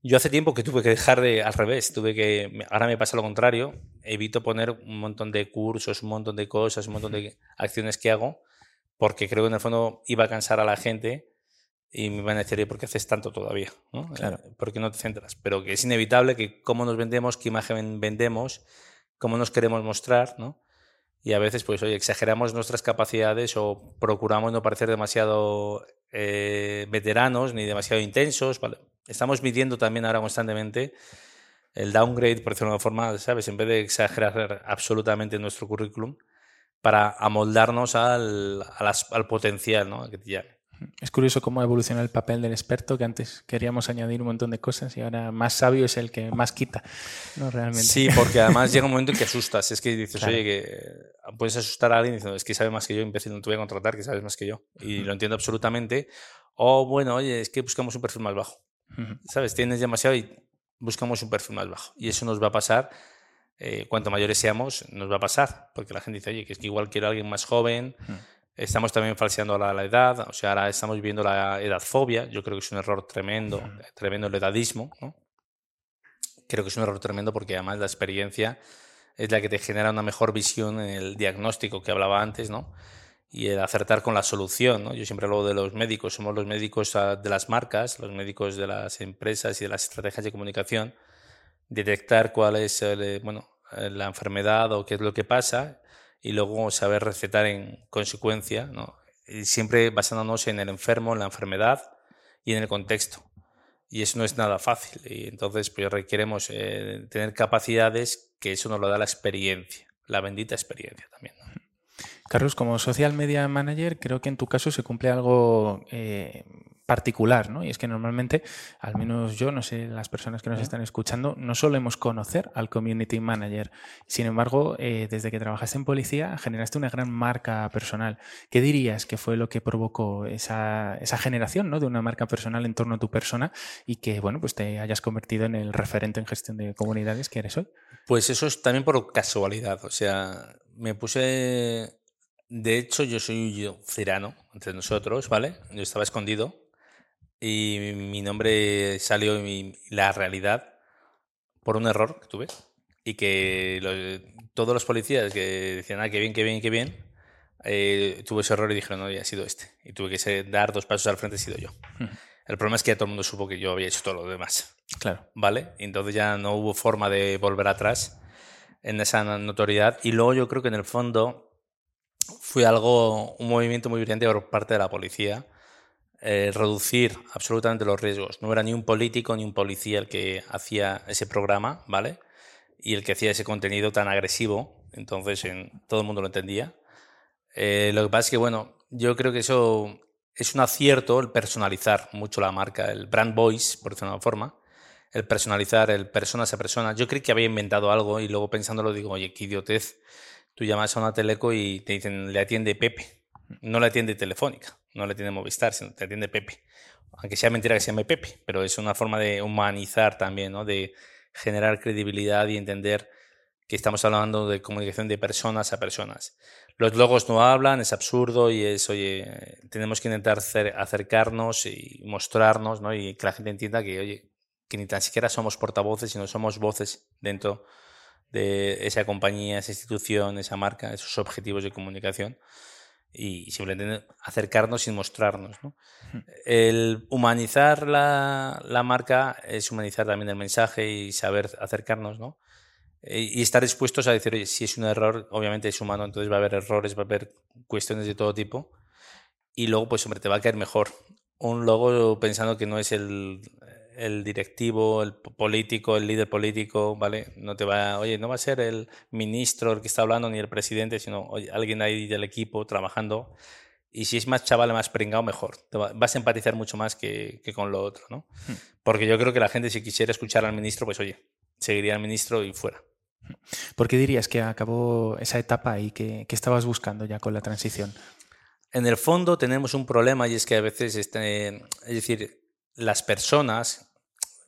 Speaker 1: Yo hace tiempo que tuve que dejar de, al revés, tuve que, ahora me pasa lo contrario, evito poner un montón de cursos, un montón de cosas, un montón de acciones que hago, porque creo que en el fondo iba a cansar a la gente y me van a decir, ¿por qué haces tanto todavía? ¿no? Claro. Eh, ¿Por qué no te centras? Pero que es inevitable que cómo nos vendemos, qué imagen vendemos, cómo nos queremos mostrar, ¿no? Y a veces, pues, oye, exageramos nuestras capacidades o procuramos no parecer demasiado eh, veteranos ni demasiado intensos. ¿vale? Estamos midiendo también ahora constantemente el downgrade, por decirlo de una forma, ¿sabes? En vez de exagerar absolutamente nuestro currículum, para amoldarnos al, al potencial ¿no? que te
Speaker 2: es curioso cómo evoluciona el papel del experto, que antes queríamos añadir un montón de cosas y ahora más sabio es el que más quita, ¿no? Realmente.
Speaker 1: Sí, porque además llega un momento en que asustas. Es que dices, oye, que puedes asustar a alguien diciendo, es que sabe más que yo, imbécil, no te voy a contratar, que sabes más que yo. Y lo entiendo absolutamente. O bueno, oye, es que buscamos un perfil más bajo. ¿Sabes? Tienes demasiado y buscamos un perfil más bajo. Y eso nos va a pasar. Eh, cuanto mayores seamos, nos va a pasar. Porque la gente dice, oye, que es que igual quiero a alguien más joven. Estamos también falseando la, la, edad, o sea, ahora estamos viendo la edadfobia, yo creo que es un error tremendo, tremendo el edadismo, ¿no? Creo que es un error tremendo porque además la experiencia es la que te genera una mejor visión en el diagnóstico que hablaba antes, ¿no? Y el acertar con la solución, ¿no? Yo siempre hablo de los médicos, somos los médicos ah, de las marcas, los médicos de las empresas y de las estrategias de comunicación, detectar cuál es, eh, bueno, eh, la enfermedad o qué es lo que pasa y luego saber recetar en consecuencia, ¿no? y siempre basándonos en el enfermo, en la enfermedad y en el contexto. Y eso no es nada fácil. Y entonces pues, requeremos eh, tener capacidades que eso nos lo da la experiencia, la bendita experiencia también.
Speaker 2: Carlos, como social media manager, creo que en tu caso se cumple algo eh, particular, ¿no? Y es que normalmente, al menos yo, no sé, las personas que nos están escuchando, no solemos conocer al community manager. Sin embargo, eh, desde que trabajaste en policía, generaste una gran marca personal. ¿Qué dirías que fue lo que provocó esa, esa generación ¿no? de una marca personal en torno a tu persona y que, bueno, pues te hayas convertido en el referente en gestión de comunidades que eres hoy?
Speaker 1: Pues eso es también por casualidad. O sea, me puse de hecho, yo soy un cirano entre nosotros, ¿vale? Yo estaba escondido y mi nombre salió en la realidad por un error que tuve y que todos los policías que decían, ah, qué bien, qué bien, qué bien, eh, tuve ese error y dijeron, no, ya ha sido este. Y tuve que dar dos pasos al frente, he sido yo. El problema es que ya todo el mundo supo que yo había hecho todo lo demás.
Speaker 2: Claro.
Speaker 1: ¿Vale? Y entonces ya no hubo forma de volver atrás en esa notoriedad. Y luego yo creo que en el fondo fue algo, un movimiento muy brillante por parte de la policía eh, reducir absolutamente los riesgos. No era ni un político ni un policía el que hacía ese programa, ¿vale? Y el que hacía ese contenido tan agresivo. Entonces, en, todo el mundo lo entendía. Eh, lo que pasa es que, bueno, yo creo que eso es un acierto el personalizar mucho la marca, el brand voice, por decirlo de una forma. El personalizar, el persona a persona. Yo creí que había inventado algo y luego pensándolo digo, oye, qué idiotez. Tú llamas a una teleco y te dicen, le atiende Pepe no le atiende Telefónica, no le atiende Movistar, sino te atiende Pepe. Aunque sea mentira que se llame Pepe, pero es una forma de humanizar también, ¿no? de generar credibilidad y entender que estamos hablando de comunicación de personas a personas. Los logos no hablan, es absurdo y es, oye, tenemos que intentar acercarnos y mostrarnos, ¿no? Y que la gente entienda que, oye, que ni tan siquiera somos portavoces, sino somos voces dentro de esa compañía, esa institución, esa marca, esos objetivos de comunicación y simplemente acercarnos y mostrarnos. ¿no? El humanizar la, la, marca es humanizar también el mensaje y saber acercarnos, ¿no? Y estar dispuestos a decir, oye, si es un error, obviamente es humano, entonces va a haber errores, va a haber cuestiones de todo tipo. Y luego, pues, hombre, te va a caer mejor. Un logo pensando que no es el, el directivo, el político, el líder político, ¿vale? No te va, oye, no va a ser el ministro el que está hablando ni el presidente, sino alguien ahí del equipo trabajando. Y si es más chaval, más pringado, mejor. vas a empatizar mucho más que, que, con lo otro, ¿no? Hmm. Porque yo creo que la gente, si quisiera escuchar al ministro, pues oye, seguiría al ministro y fuera.
Speaker 2: Hmm. ¿Por qué dirías que acabó esa etapa y que, que estabas buscando ya con la transición?
Speaker 1: En el fondo tenemos un problema y es que a veces, este, es decir, las personas,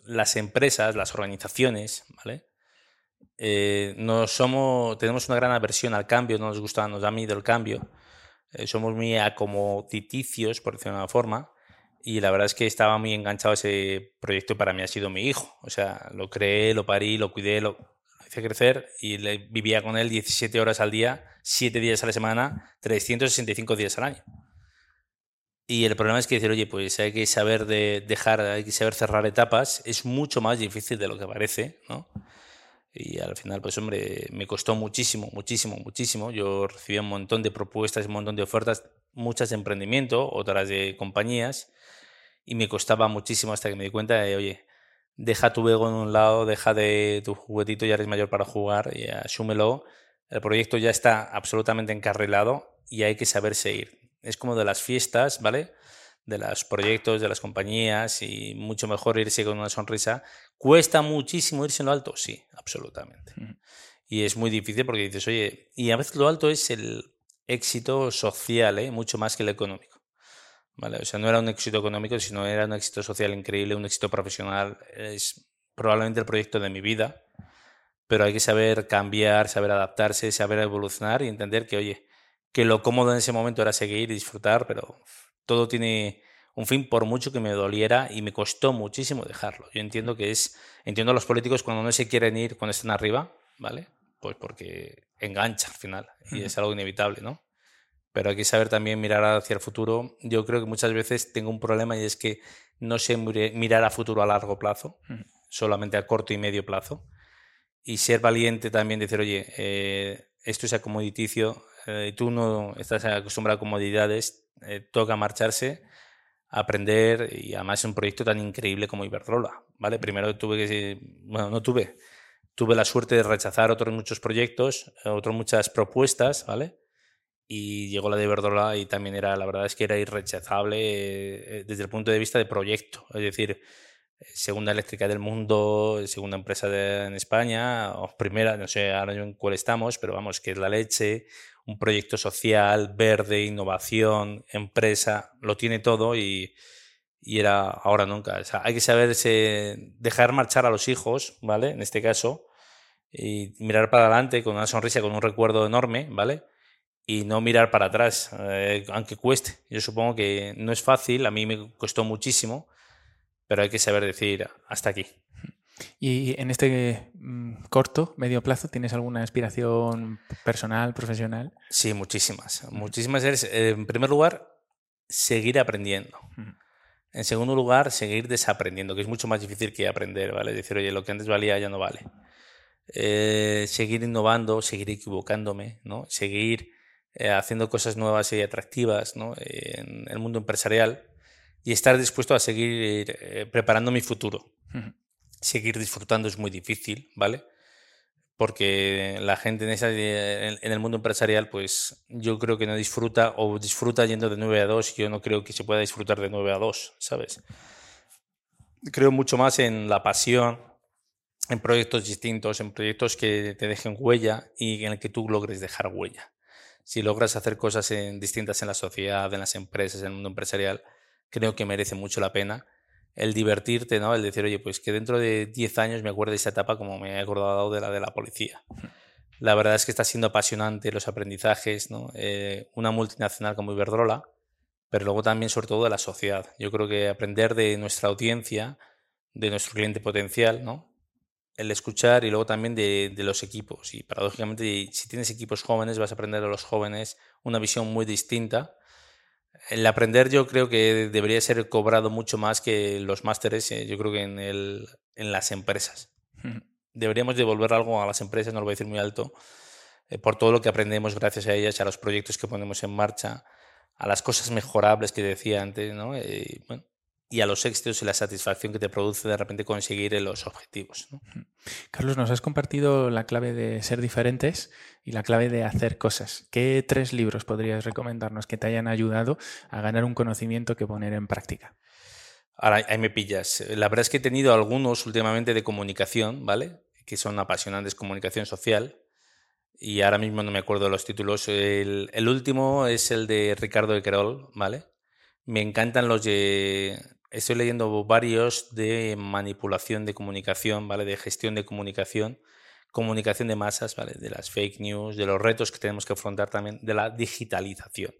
Speaker 1: las empresas, las organizaciones, ¿vale? Eh, no somos, tenemos una gran aversión al cambio, no nos gusta, nos da miedo el cambio, eh, somos muy acomoditicios, por decirlo de una forma, y la verdad es que estaba muy enganchado ese proyecto para mí ha sido mi hijo, o sea, lo creé, lo parí, lo cuidé, lo hice crecer y vivía con él 17 horas al día, 7 días a la semana, 365 días al año. Y el problema es que decir, oye, pues hay que saber de dejar, hay que saber cerrar etapas, es mucho más difícil de lo que parece, ¿no? Y al final, pues hombre, me costó muchísimo, muchísimo, muchísimo. Yo recibí un montón de propuestas, un montón de ofertas, muchas de emprendimiento, otras de compañías, y me costaba muchísimo hasta que me di cuenta de, oye, deja tu ego en un lado, deja de tu juguetito, ya eres mayor para jugar y asúmelo. El proyecto ya está absolutamente encarrilado y hay que saber seguir. Es como de las fiestas, ¿vale? De los proyectos, de las compañías y mucho mejor irse con una sonrisa. ¿Cuesta muchísimo irse en lo alto? Sí, absolutamente. Y es muy difícil porque dices, oye, y a veces lo alto es el éxito social, ¿eh? mucho más que el económico. ¿vale? O sea, no era un éxito económico, sino era un éxito social increíble, un éxito profesional. Es probablemente el proyecto de mi vida, pero hay que saber cambiar, saber adaptarse, saber evolucionar y entender que, oye, que lo cómodo en ese momento era seguir y disfrutar, pero todo tiene un fin por mucho que me doliera y me costó muchísimo dejarlo. Yo entiendo que es, entiendo a los políticos cuando no se quieren ir, cuando están arriba, ¿vale? Pues porque engancha al final y es algo inevitable, ¿no? Pero hay que saber también mirar hacia el futuro. Yo creo que muchas veces tengo un problema y es que no sé mirar a futuro a largo plazo, solamente a corto y medio plazo. Y ser valiente también, decir, oye, eh, esto es acomoditicio, eh, tú no estás acostumbrado a comodidades, eh, toca marcharse, aprender y además es un proyecto tan increíble como Iberdrola, ¿vale? Primero tuve que, bueno, no tuve, tuve la suerte de rechazar otros muchos proyectos, otras muchas propuestas, ¿vale? Y llegó la de Iberdrola y también era, la verdad es que era irrechazable eh, desde el punto de vista de proyecto, es decir, segunda eléctrica del mundo, segunda empresa en España, o primera, no sé ahora en cuál estamos, pero vamos, que es la leche, un proyecto social, verde, innovación, empresa, lo tiene todo y, y era ahora nunca. O sea, hay que saber dejar marchar a los hijos, ¿vale? En este caso, y mirar para adelante con una sonrisa, con un recuerdo enorme, ¿vale? Y no mirar para atrás, eh, aunque cueste. Yo supongo que no es fácil, a mí me costó muchísimo, pero hay que saber decir hasta aquí.
Speaker 2: Y en este mm, corto, medio plazo, ¿tienes alguna aspiración personal, profesional?
Speaker 1: Sí, muchísimas. Muchísimas. Es, en primer lugar, seguir aprendiendo. En segundo lugar, seguir desaprendiendo, que es mucho más difícil que aprender, ¿vale? Decir, oye, lo que antes valía ya no vale. Eh, seguir innovando, seguir equivocándome, ¿no? Seguir eh, haciendo cosas nuevas y atractivas, ¿no? En el mundo empresarial y estar dispuesto a seguir eh, preparando mi futuro seguir disfrutando es muy difícil, ¿vale? Porque la gente en, en el mundo empresarial, pues yo creo que no disfruta o disfruta yendo de 9 a 2 y yo no creo que se pueda disfrutar de 9 a 2, ¿sabes? Creo mucho más en la pasión, en proyectos distintos, en proyectos que te dejen huella y en el que tú logres dejar huella. Si logras hacer cosas distintas en la sociedad, en las empresas, en el mundo empresarial, creo que merece mucho la pena el divertirte, ¿no? El decir, oye, pues que dentro de 10 años me acuerdo de esa etapa como me he acordado de la de la policía. La verdad es que está siendo apasionante los aprendizajes, ¿no? Eh, una multinacional como Iberdrola, pero luego también sobre todo de la sociedad. Yo creo que aprender de nuestra audiencia, de nuestro cliente potencial, ¿no? El escuchar y luego también de, de los equipos. Y paradójicamente, si tienes equipos jóvenes, vas a aprender a los jóvenes una visión muy distinta el aprender yo creo que debería ser cobrado mucho más que los másteres, eh, yo creo que en, el, en las empresas. Deberíamos devolver algo a las empresas, no lo voy a decir muy alto, eh, por todo lo que aprendemos gracias a ellas, a los proyectos que ponemos en marcha, a las cosas mejorables que decía antes, ¿no? Eh, bueno, y a los éxitos y la satisfacción que te produce de repente conseguir los objetivos.
Speaker 2: Carlos, nos has compartido la clave de ser diferentes y la clave de hacer cosas. ¿Qué tres libros podrías recomendarnos que te hayan ayudado a ganar un conocimiento que poner en práctica?
Speaker 1: Ahora, ahí me pillas. La verdad es que he tenido algunos últimamente de comunicación, ¿vale? Que son apasionantes, comunicación social. Y ahora mismo no me acuerdo de los títulos. El, el último es el de Ricardo de Querol, ¿vale? Me encantan los de Estoy leyendo varios de manipulación de comunicación, ¿vale? De gestión de comunicación, comunicación de masas, ¿vale? De las fake news, de los retos que tenemos que afrontar también, de la digitalización.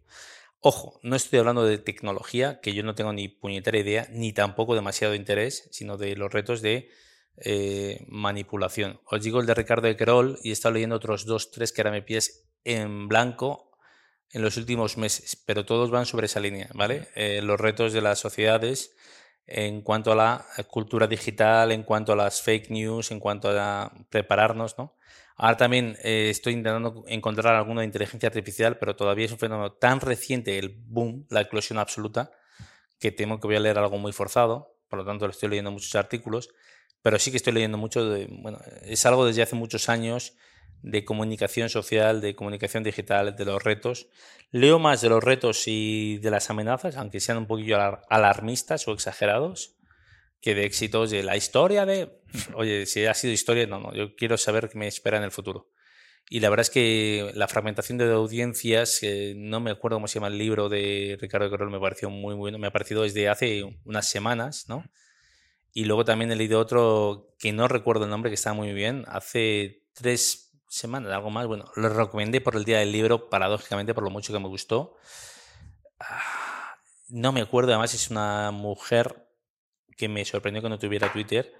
Speaker 1: Ojo, no estoy hablando de tecnología, que yo no tengo ni puñetera idea, ni tampoco demasiado interés, sino de los retos de eh, manipulación. Os digo el de Ricardo de Querol y he estado leyendo otros dos, tres que ahora me pies en blanco en los últimos meses, pero todos van sobre esa línea, ¿vale? Eh, los retos de las sociedades en cuanto a la cultura digital, en cuanto a las fake news, en cuanto a prepararnos, ¿no? Ahora también eh, estoy intentando encontrar alguna inteligencia artificial, pero todavía es un fenómeno tan reciente el boom, la eclosión absoluta, que temo que voy a leer algo muy forzado. Por lo tanto, estoy leyendo muchos artículos, pero sí que estoy leyendo mucho. De, bueno, es algo desde hace muchos años de comunicación social, de comunicación digital, de los retos. Leo más de los retos y de las amenazas, aunque sean un poquillo alarmistas o exagerados, que de éxitos de la historia de, oye, si ha sido historia, no, no, yo quiero saber qué me espera en el futuro. Y la verdad es que la fragmentación de audiencias, no me acuerdo cómo se llama el libro de Ricardo Corol, me pareció muy bueno, me ha parecido desde hace unas semanas, ¿no? Y luego también he leído otro que no recuerdo el nombre, que está muy bien, hace tres semanas, algo más. Bueno, lo recomendé por el día del libro, paradójicamente, por lo mucho que me gustó. Ah, no me acuerdo, además es una mujer que me sorprendió que no tuviera Twitter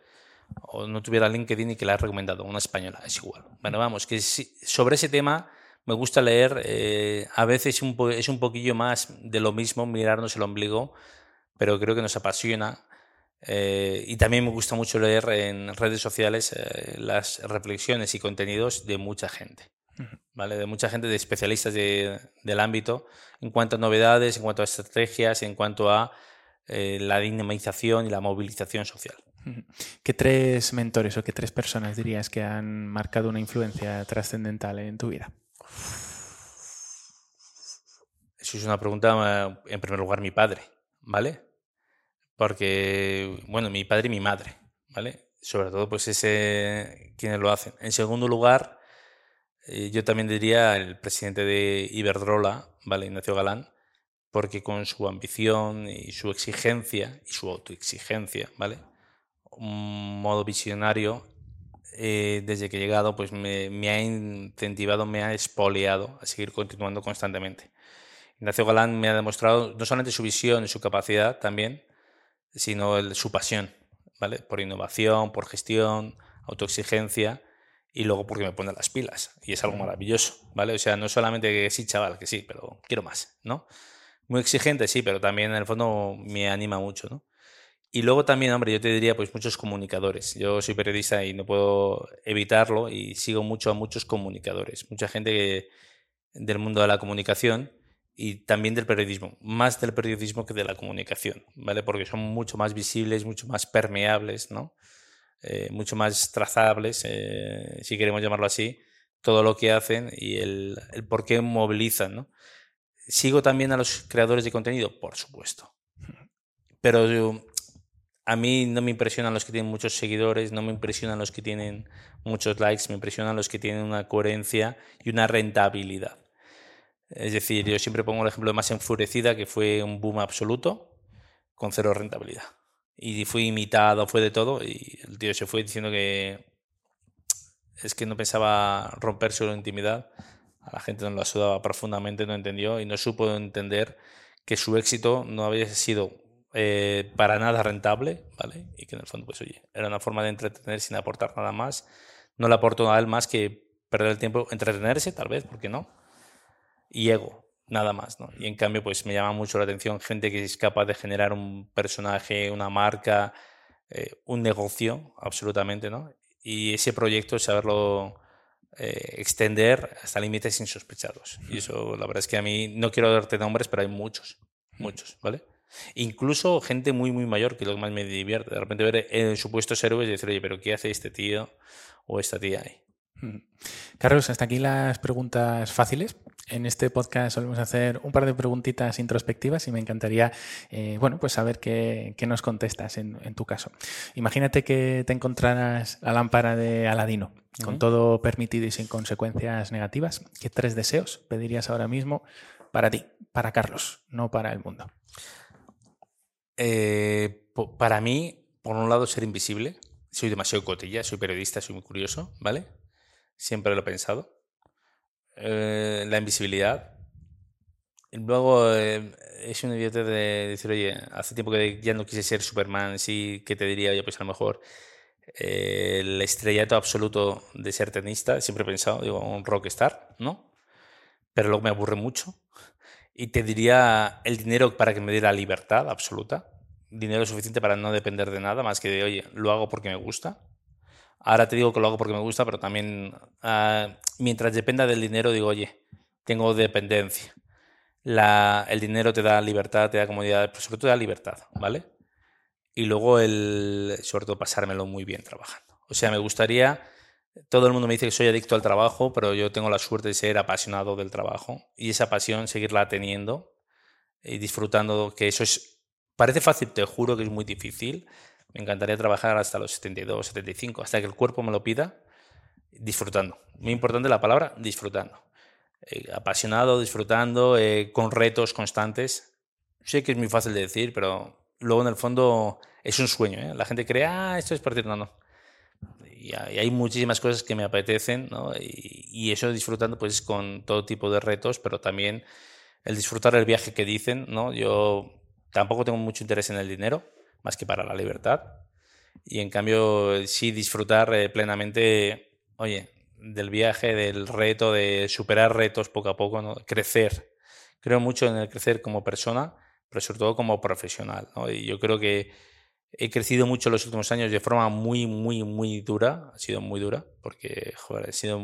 Speaker 1: o no tuviera LinkedIn y que la ha recomendado, una española, es igual. Bueno, vamos, que sobre ese tema me gusta leer, eh, a veces un es un poquillo más de lo mismo, mirarnos el ombligo, pero creo que nos apasiona eh, y también me gusta mucho leer en redes sociales eh, las reflexiones y contenidos de mucha gente, ¿vale? De mucha gente, de especialistas del ámbito, en cuanto a novedades, en cuanto a estrategias, en cuanto a eh, la dinamización y la movilización social.
Speaker 2: ¿Qué tres mentores o qué tres personas dirías que han marcado una influencia trascendental en tu vida?
Speaker 1: Eso es una pregunta, en primer lugar, mi padre, ¿vale? Porque, bueno, mi padre y mi madre, ¿vale? Sobre todo, pues ese, quienes lo hacen. En segundo lugar, eh, yo también diría el presidente de Iberdrola, ¿vale? Ignacio Galán, porque con su ambición y su exigencia y su autoexigencia, ¿vale? Un modo visionario, eh, desde que he llegado, pues me, me, ha incentivado, me ha espoleado a seguir continuando constantemente. Ignacio Galán me ha demostrado no solamente su visión y su capacidad también, sino el, su pasión, ¿vale? Por innovación, por gestión, autoexigencia y luego porque me pone las pilas. Y es algo maravilloso, ¿vale? O sea, no solamente que sí, chaval, que sí, pero quiero más, ¿no? Muy exigente, sí, pero también en el fondo me anima mucho, ¿no? Y luego también, hombre, yo te diría, pues muchos comunicadores. Yo soy periodista y no puedo evitarlo y sigo mucho a muchos comunicadores. Mucha gente del mundo de la comunicación y también del periodismo, más del periodismo que de la comunicación, ¿vale? Porque son mucho más visibles, mucho más permeables, ¿no? Eh, mucho más trazables, eh, si queremos llamarlo así, todo lo que hacen y el, por qué movilizan, ¿no? Sigo también a los creadores de contenido, por supuesto. Pero a mí no me impresionan los que tienen muchos seguidores, no me impresionan los que tienen muchos likes, me impresionan los que tienen una coherencia y una rentabilidad. Es decir, yo siempre pongo el ejemplo de Más Enfurecida, que fue un boom absoluto con cero rentabilidad. Y fui imitado, fue de todo, y el tío se fue diciendo que es que no pensaba romper su intimidad. A la gente no lo ayudaba profundamente, no entendió y no supo entender que su éxito no había sido eh, para nada rentable, ¿vale? Y que en el fondo, pues oye, era una forma de entretener sin aportar nada más. No le aportó nada más que perder el tiempo, entretenerse, tal vez, ¿por qué no? Y ego, nada más, ¿no? Y en cambio, pues me llama mucho la atención gente que es capaz de generar un personaje, una marca, eh, un negocio, absolutamente, ¿no? Y ese proyecto, saberlo eh, extender hasta límites insospechados. Y eso, la verdad es que a mí, no quiero darte nombres, pero hay muchos, muchos, ¿vale? Incluso gente muy, muy mayor, que es lo que más me divierte. De repente ver en supuestos héroes y decir, oye, pero ¿qué hace este tío o esta tía ahí?
Speaker 2: Carlos, hasta aquí las preguntas fáciles. En este podcast solemos hacer un par de preguntitas introspectivas y me encantaría eh, bueno, pues saber qué, nos contestas en, tu caso. Imagínate que te encontraras la lámpara de Aladino, con todo permitido y sin consecuencias negativas. ¿Qué tres deseos pedirías ahora mismo para ti, para Carlos, no para el mundo?
Speaker 1: Eh, para mí, por un lado, ser invisible. Soy demasiado cotilla, soy periodista, soy muy curioso, ¿vale? Siempre lo he pensado. Eh, la invisibilidad. Y luego eh, es un idiota de decir, oye, hace tiempo que ya no quise ser Superman, sí, que te diría yo, pues a lo mejor eh, el estrellato absoluto de ser tenista, siempre he pensado, digo, un rockstar, ¿no? Pero luego me aburre mucho. Y te diría el dinero para que me dé la libertad absoluta, dinero suficiente para no depender de nada, más que de, oye, lo hago porque me gusta Ahora te digo que lo hago porque me gusta, pero también ah, mientras dependa del dinero, digo, oye, tengo dependencia. La, el dinero te da libertad, te da comodidad, pero sobre todo te da libertad, ¿vale? Y luego el, sobre todo pasármelo muy bien trabajando. O sea, me gustaría, todo el mundo me dice que soy adicto al trabajo, pero yo tengo la suerte de ser apasionado del trabajo y esa pasión seguirla teniendo y disfrutando, que eso es, parece fácil, te juro que es muy difícil, me encantaría trabajar hasta los 72, 75, hasta que el cuerpo me lo pida, disfrutando. Muy importante la palabra, disfrutando. Eh, apasionado, disfrutando, eh, con retos constantes. Sé que es muy fácil de decir, pero luego en el fondo es un sueño. ¿eh? La gente cree, ah, esto es partir, no, no. Y hay muchísimas cosas que me apetecen, ¿no? Y, y eso disfrutando pues con todo tipo de retos, pero también el disfrutar el viaje que dicen, ¿no? Yo tampoco tengo mucho interés en el dinero, más que para la libertad. Y en cambio, sí disfrutar eh, plenamente, oye, del viaje, del reto, de superar retos poco a poco, ¿no? crecer. Creo mucho en el crecer como persona, pero sobre todo como profesional. ¿no? Y yo creo que he crecido mucho en los últimos años de forma muy, muy, muy dura. Ha sido muy dura, porque, joder, he sido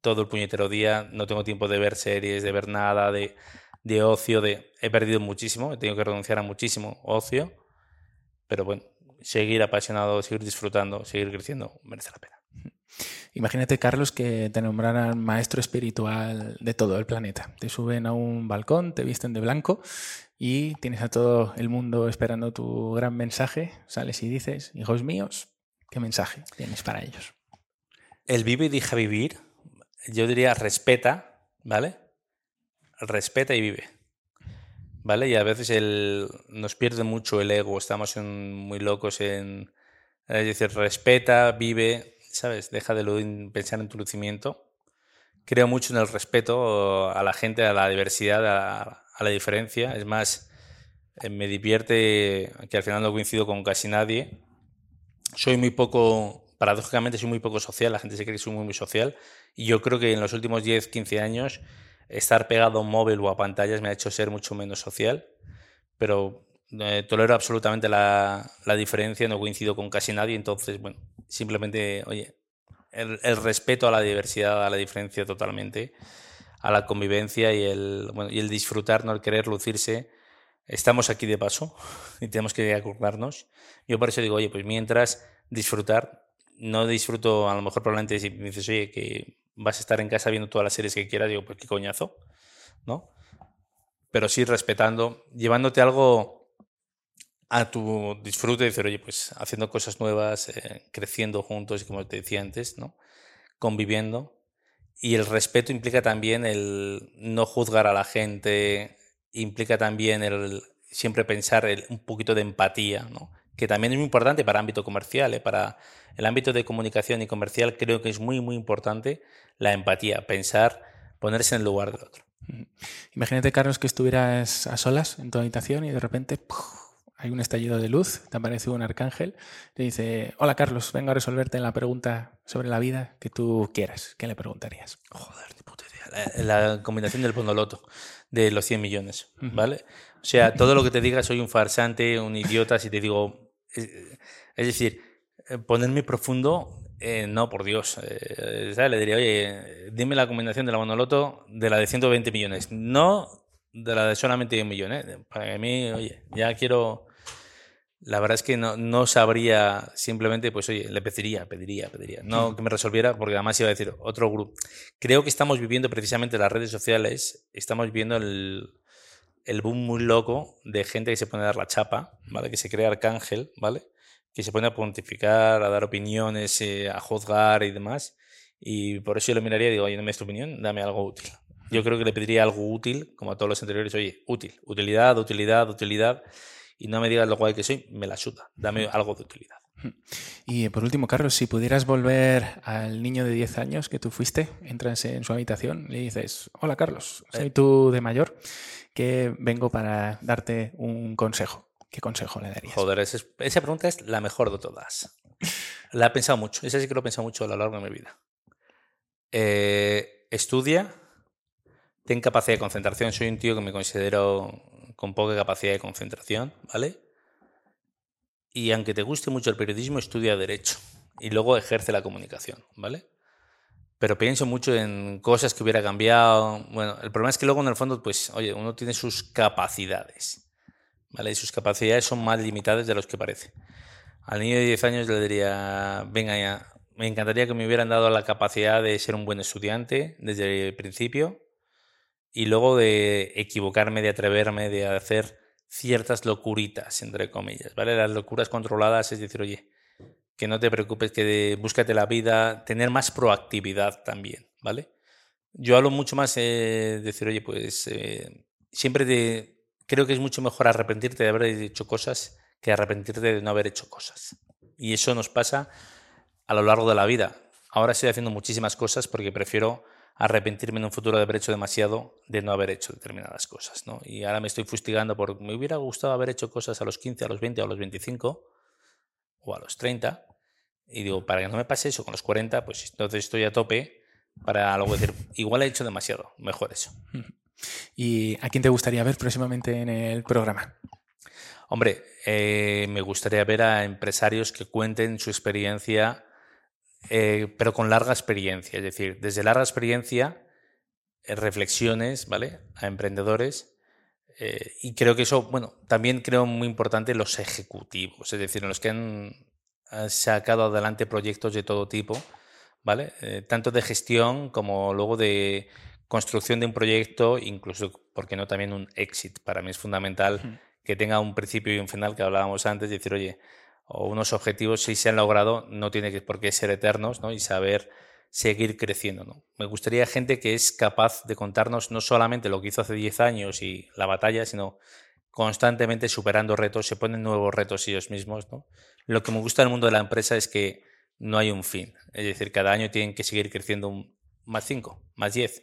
Speaker 1: todo el puñetero día, no tengo tiempo de ver series, de ver nada, de, de ocio, de... He perdido muchísimo, he tenido que renunciar a muchísimo ocio pero bueno, seguir apasionado, seguir disfrutando, seguir creciendo, merece la pena.
Speaker 2: Imagínate, Carlos, que te nombraran maestro espiritual de todo el planeta. Te suben a un balcón, te visten de blanco y tienes a todo el mundo esperando tu gran mensaje. Sales y dices, hijos míos, ¿qué mensaje tienes para ellos?
Speaker 1: El vive y deja vivir, yo diría respeta, ¿vale? Respeta y vive. ¿Vale? Y a veces el, nos pierde mucho el ego, estamos muy locos en, es decir, respeta, vive, ¿sabes? Deja de pensar en tu lucimiento. Creo mucho en el respeto a la gente, a la diversidad, a, la diferencia. Es más, eh, me divierte que al final no coincido con casi nadie. Soy muy poco, paradójicamente soy muy poco social, la gente se cree que soy muy, muy social. Y yo creo que en los últimos 10, 15 años estar pegado a un móvil o a pantallas me ha hecho ser mucho menos social, pero eh, tolero absolutamente la, la, diferencia, no coincido con casi nadie, entonces, bueno, simplemente, oye, el, respeto a la diversidad, a la diferencia totalmente, a la convivencia y el, bueno, y el disfrutar, no el querer lucirse. Estamos aquí de paso y tenemos que acordarnos. Yo por eso digo, oye, pues mientras disfrutar, no disfruto, a lo mejor probablemente si me dices, oye, que vas a estar en casa viendo todas las series que quieras, digo, pues qué coñazo, ¿no? Pero sí respetando, llevándote algo a tu disfrute, decir, oye, pues haciendo cosas nuevas, eh, creciendo juntos, como te decía antes, ¿no? Conviviendo. Y el respeto implica también el no juzgar a la gente, implica también el siempre pensar un poquito de empatía, ¿no? Que también es muy importante para el ámbito comercial, ¿eh? para el ámbito de comunicación y comercial creo que es muy, muy importante la empatía, pensar, ponerse en el lugar del otro.
Speaker 2: Imagínate, Carlos, que estuvieras a solas en tu habitación y de repente hay un estallido de luz, te aparece un arcángel, te dice, hola Carlos, vengo a resolverte la pregunta sobre la vida que tú quieras. ¿Qué le preguntarías?
Speaker 1: Joder, puta idea. La, combinación del Ponoloto, de los 100 millones, ¿vale? O sea, todo lo que te diga, soy un farsante, un idiota, si te digo... Es, es decir, eh, ponerme profundo eh, no, por Dios. Eh, Le diría, oye, dime la combinación de la monoloto de la de 120 millones, no de la de solamente un millón. ¿eh? Para mí, oye, ya quiero... La verdad es que no, no, sabría, simplemente, pues oye, le pediría, pediría, pediría. No que me resolviera, porque además iba a decir otro grupo. Creo que estamos viviendo precisamente las redes sociales, estamos viviendo el, el boom muy loco de gente que se pone a dar la chapa. Que se crea arcángel, ¿vale? que se pone a pontificar, a dar opiniones, eh, a juzgar y demás. Y por eso yo lo miraría y digo, oye, no me tu opinión, dame algo útil. Yo creo que le pediría algo útil, como a todos los anteriores, oye, útil, utilidad, utilidad, utilidad, y no me digas lo guay que soy, me la suda, dame algo de utilidad.
Speaker 2: Y por último, Carlos, si pudieras volver al niño de 10 años que tú fuiste, entras en su habitación, le dices, hola Carlos, soy eh. tú de mayor, que vengo para darte un consejo. ¿Qué consejo le darías?
Speaker 1: Joder, esa pregunta es la mejor de todas. La he pensado mucho. Esa sí que lo he pensado mucho a lo largo de mi vida. Eh, estudia, ten capacidad de concentración. Soy un tío que me considero con poca capacidad de concentración, ¿vale? Y aunque te guste mucho el periodismo, estudia Derecho. y luego ejerce la comunicación, ¿vale? Pero pienso mucho en cosas que hubiera cambiado. Bueno, el problema es que luego en el fondo, pues, oye, uno tiene sus capacidades, ¿vale? Y sus capacidades son más limitadas de los que parece. Al niño de 10 años le diría, venga ya, me encantaría que me hubieran dado la capacidad de ser un buen estudiante desde el principio y luego de equivocarme, de atreverme, de hacer ciertas locuritas, entre comillas, ¿vale? Las locuras controladas es decir, oye, que no te preocupes, que búscate la vida, tener más proactividad también, ¿vale? Yo hablo mucho más de decir, oye, pues eh, siempre te, creo que es mucho mejor arrepentirte de haber hecho cosas que arrepentirte de no haber hecho cosas. Y eso nos pasa a lo largo de la vida. Ahora estoy haciendo muchísimas cosas porque prefiero arrepentirme en un futuro de haber hecho demasiado de no haber hecho determinadas cosas. ¿no? Y ahora me estoy fustigando porque me hubiera gustado haber hecho cosas a los 15, a los 20 o a los 25 o a los 30. Y digo, para que no me pase eso con los 40, pues entonces estoy a tope para luego decir, igual he hecho demasiado, mejor eso.
Speaker 2: ¿Y a quién te gustaría ver próximamente en el programa?
Speaker 1: Hombre, eh, me gustaría ver a empresarios que cuenten su experiencia eh, pero con larga experiencia, es decir, desde larga experiencia, eh, reflexiones, ¿vale? A emprendedores. Eh, y creo que eso, bueno, también creo muy importante los ejecutivos, es decir, los que han, sacado adelante proyectos de todo tipo, ¿vale? tanto de gestión como luego de construcción de un proyecto, incluso, porque no también un exit? Para mí es fundamental que tenga un principio y un final que hablábamos antes, decir, oye, o unos objetivos, si se han logrado, no tiene que, por qué ser eternos ¿no? y saber seguir creciendo. ¿no? Me gustaría gente que es capaz de contarnos no solamente lo que hizo hace 10 años y la batalla, sino constantemente superando retos, se ponen nuevos retos ellos mismos. ¿no? Lo que me gusta del mundo de la empresa es que no hay un fin, es decir, cada año tienen que seguir creciendo más 5, más 10.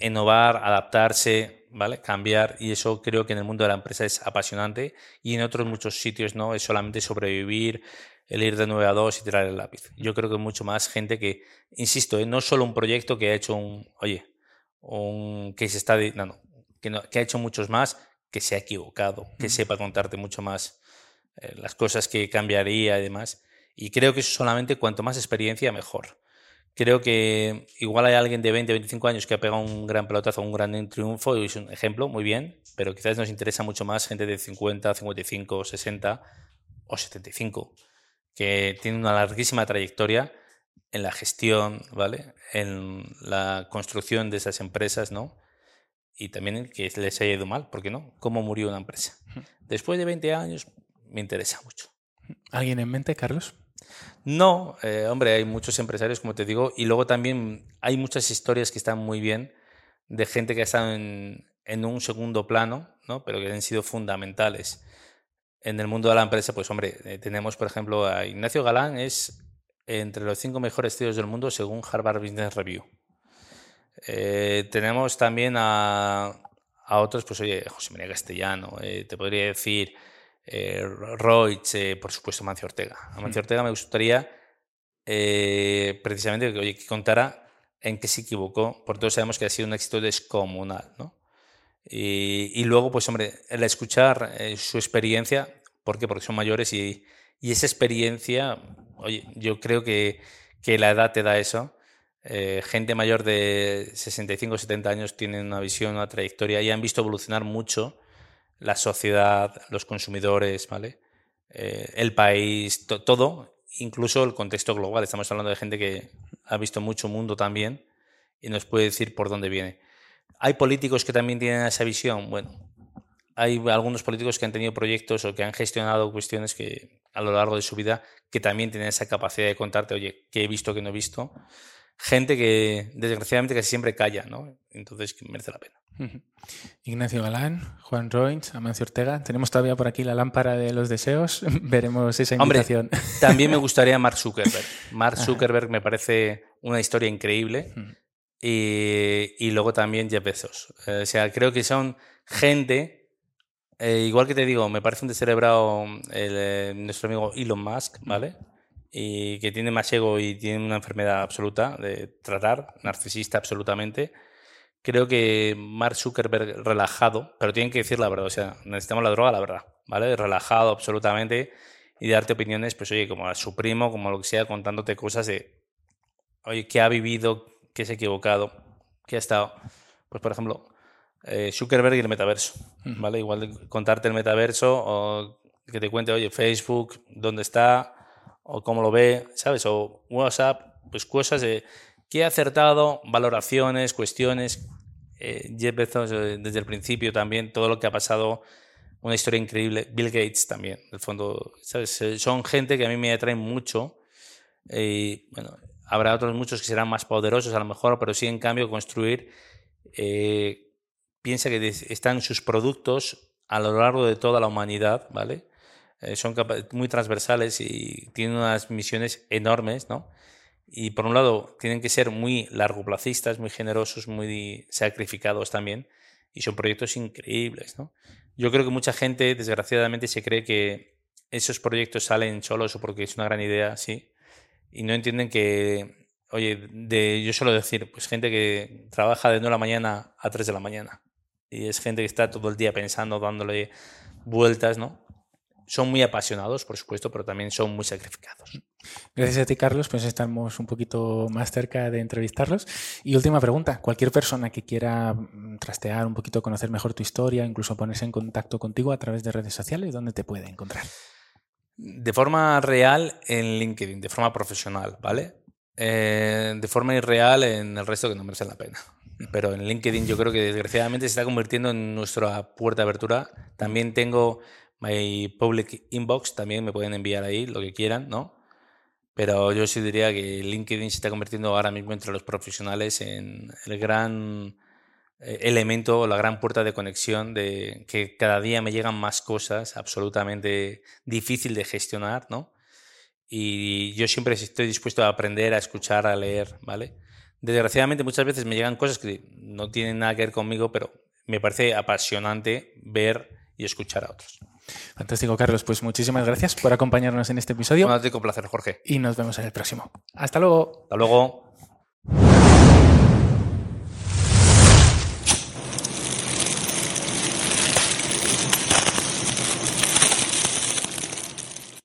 Speaker 1: Innovar, adaptarse, ¿vale? Cambiar y eso creo que en el mundo de la empresa es apasionante y en otros muchos sitios no es solamente sobrevivir, el ir de 9 a 2 y tirar el lápiz. Yo creo que mucho más gente que, insisto, ¿eh? no solo un proyecto que ha hecho un, oye, un que se está, no, no, que, no, que ha hecho muchos más, que se ha equivocado, que sepa contarte mucho más eh, las cosas que cambiaría y demás. Y creo que eso solamente cuanto más experiencia, mejor. Creo que igual hay alguien de 20, 25 años que ha pegado un gran pelotazo, un gran triunfo, y es un ejemplo, muy bien, pero quizás nos interesa mucho más gente de 50, 55, 60 o 75, que tiene una larguísima trayectoria en la gestión, ¿vale? En la construcción de esas empresas, ¿no? Y también que les haya ido mal, ¿por qué no? ¿Cómo murió una empresa? Después de 20 años me interesa mucho.
Speaker 2: ¿Alguien en mente, Carlos?
Speaker 1: No, eh, hombre, hay muchos empresarios, como te digo, y luego también hay muchas historias que están muy bien de gente que ha estado en, un segundo plano, ¿no? pero que han sido fundamentales. En el mundo de la empresa, pues hombre, eh, tenemos por ejemplo a Ignacio Galán, es entre los cinco mejores CEOs del mundo según Harvard Business Review. Eh, tenemos también a, otros, pues oye, José María Castellano, te podría decir eh, eh, por supuesto Mancio Ortega. A Mancio Ortega me gustaría eh, precisamente que, contara en qué se equivocó, porque todos sabemos que ha sido un éxito descomunal. ¿no? Y, luego, pues hombre, el escuchar eh, su experiencia, ¿por qué? Porque son mayores y, y, esa experiencia, oye, yo creo que, que la edad te da eso. gente mayor de 65 o 70 años tienen una visión, una trayectoria y han visto evolucionar mucho la sociedad, los consumidores, ¿vale? Eh, el país, todo, incluso el contexto global. Estamos hablando de gente que ha visto mucho mundo también y nos puede decir por dónde viene. ¿Hay políticos que también tienen esa visión? Bueno, hay algunos políticos que han tenido proyectos o que han gestionado cuestiones que a lo largo de su vida que también tienen esa capacidad de contarte, oye, ¿qué he visto, qué no he visto? Gente que desgraciadamente casi siempre calla, ¿no? Entonces merece la pena.
Speaker 2: Ignacio Galán, Juan Roins, Amancio Ortega. Tenemos todavía por aquí la lámpara de los deseos. Veremos esa invitación.
Speaker 1: también me gustaría Mark Zuckerberg. Mark Zuckerberg me parece una historia increíble. Y, luego también Jeff Bezos. Eh, o sea, creo que son gente, eh, igual que te digo, me parece un descerebrado eh, nuestro amigo Elon Musk, ¿vale? Y que tiene más ego y tiene una enfermedad absoluta de tratar, narcisista absolutamente creo que Mark Zuckerberg relajado, pero tienen que decir la verdad, o sea, necesitamos la droga, la verdad, ¿vale? Relajado absolutamente y darte opiniones, pues oye, como a su primo, como lo que sea, contándote cosas de, oye, qué ha vivido, qué se ha equivocado, qué ha estado. Pues por ejemplo, eh, Zuckerberg y el metaverso, ¿vale? Igual de contarte el metaverso o que te cuente, oye, Facebook, dónde está, o cómo lo ve, ¿sabes? O WhatsApp, pues cosas de qué ha acertado, valoraciones, cuestiones. Eh, Jeff Bezos eh, desde el principio también, todo lo que ha pasado, una historia increíble. Bill Gates también, en el fondo, ¿sabes? Eh, son gente que a mí me atraen mucho. Y bueno, habrá otros muchos que serán más poderosos a lo mejor, pero sí en cambio construir, piensa que están sus productos a lo largo de toda la humanidad, ¿vale? Eh, son muy transversales y tienen unas misiones enormes, ¿no? Y por un lado, tienen que ser muy largoplacistas, muy generosos, muy sacrificados también, y son proyectos increíbles, ¿no? Yo creo que mucha gente, desgraciadamente, se cree que esos proyectos salen solos o porque es una gran idea, sí, y no entienden que, oye, de, yo suelo decir, pues gente que trabaja de 9 de la mañana a 3 de la mañana, y es gente que está todo el día pensando, dándole vueltas, ¿no? Son muy apasionados, por supuesto, pero también son muy sacrificados.
Speaker 2: Gracias a ti, Carlos, pues estamos un poquito más cerca de entrevistarlos. Y última pregunta, cualquier persona que quiera mm, trastear un poquito, conocer mejor tu historia, incluso ponerse en contacto contigo a través de redes sociales, ¿dónde te puede encontrar?
Speaker 1: De forma real en LinkedIn, de forma profesional, ¿vale? Eh, de forma irreal en el resto que no merece la pena. Pero en LinkedIn yo creo que desgraciadamente se está convirtiendo en nuestra puerta de abertura. También tengo My Public Inbox también me pueden enviar ahí lo que quieran, ¿no? Pero yo sí diría que LinkedIn se está convirtiendo ahora mismo entre los profesionales en el gran eh, elemento, la gran puerta de conexión de que cada día me llegan más cosas absolutamente difícil de gestionar, ¿no? Y yo siempre estoy dispuesto a aprender, a escuchar, a leer, ¿vale? Desgraciadamente muchas veces me llegan cosas que no tienen nada que ver conmigo, pero me parece apasionante ver y escuchar a otros.
Speaker 2: Fantástico, Carlos. Pues muchísimas gracias por acompañarnos en este episodio.
Speaker 1: Un placer, Jorge.
Speaker 2: Y nos vemos en el próximo. Hasta luego.
Speaker 1: Hasta luego.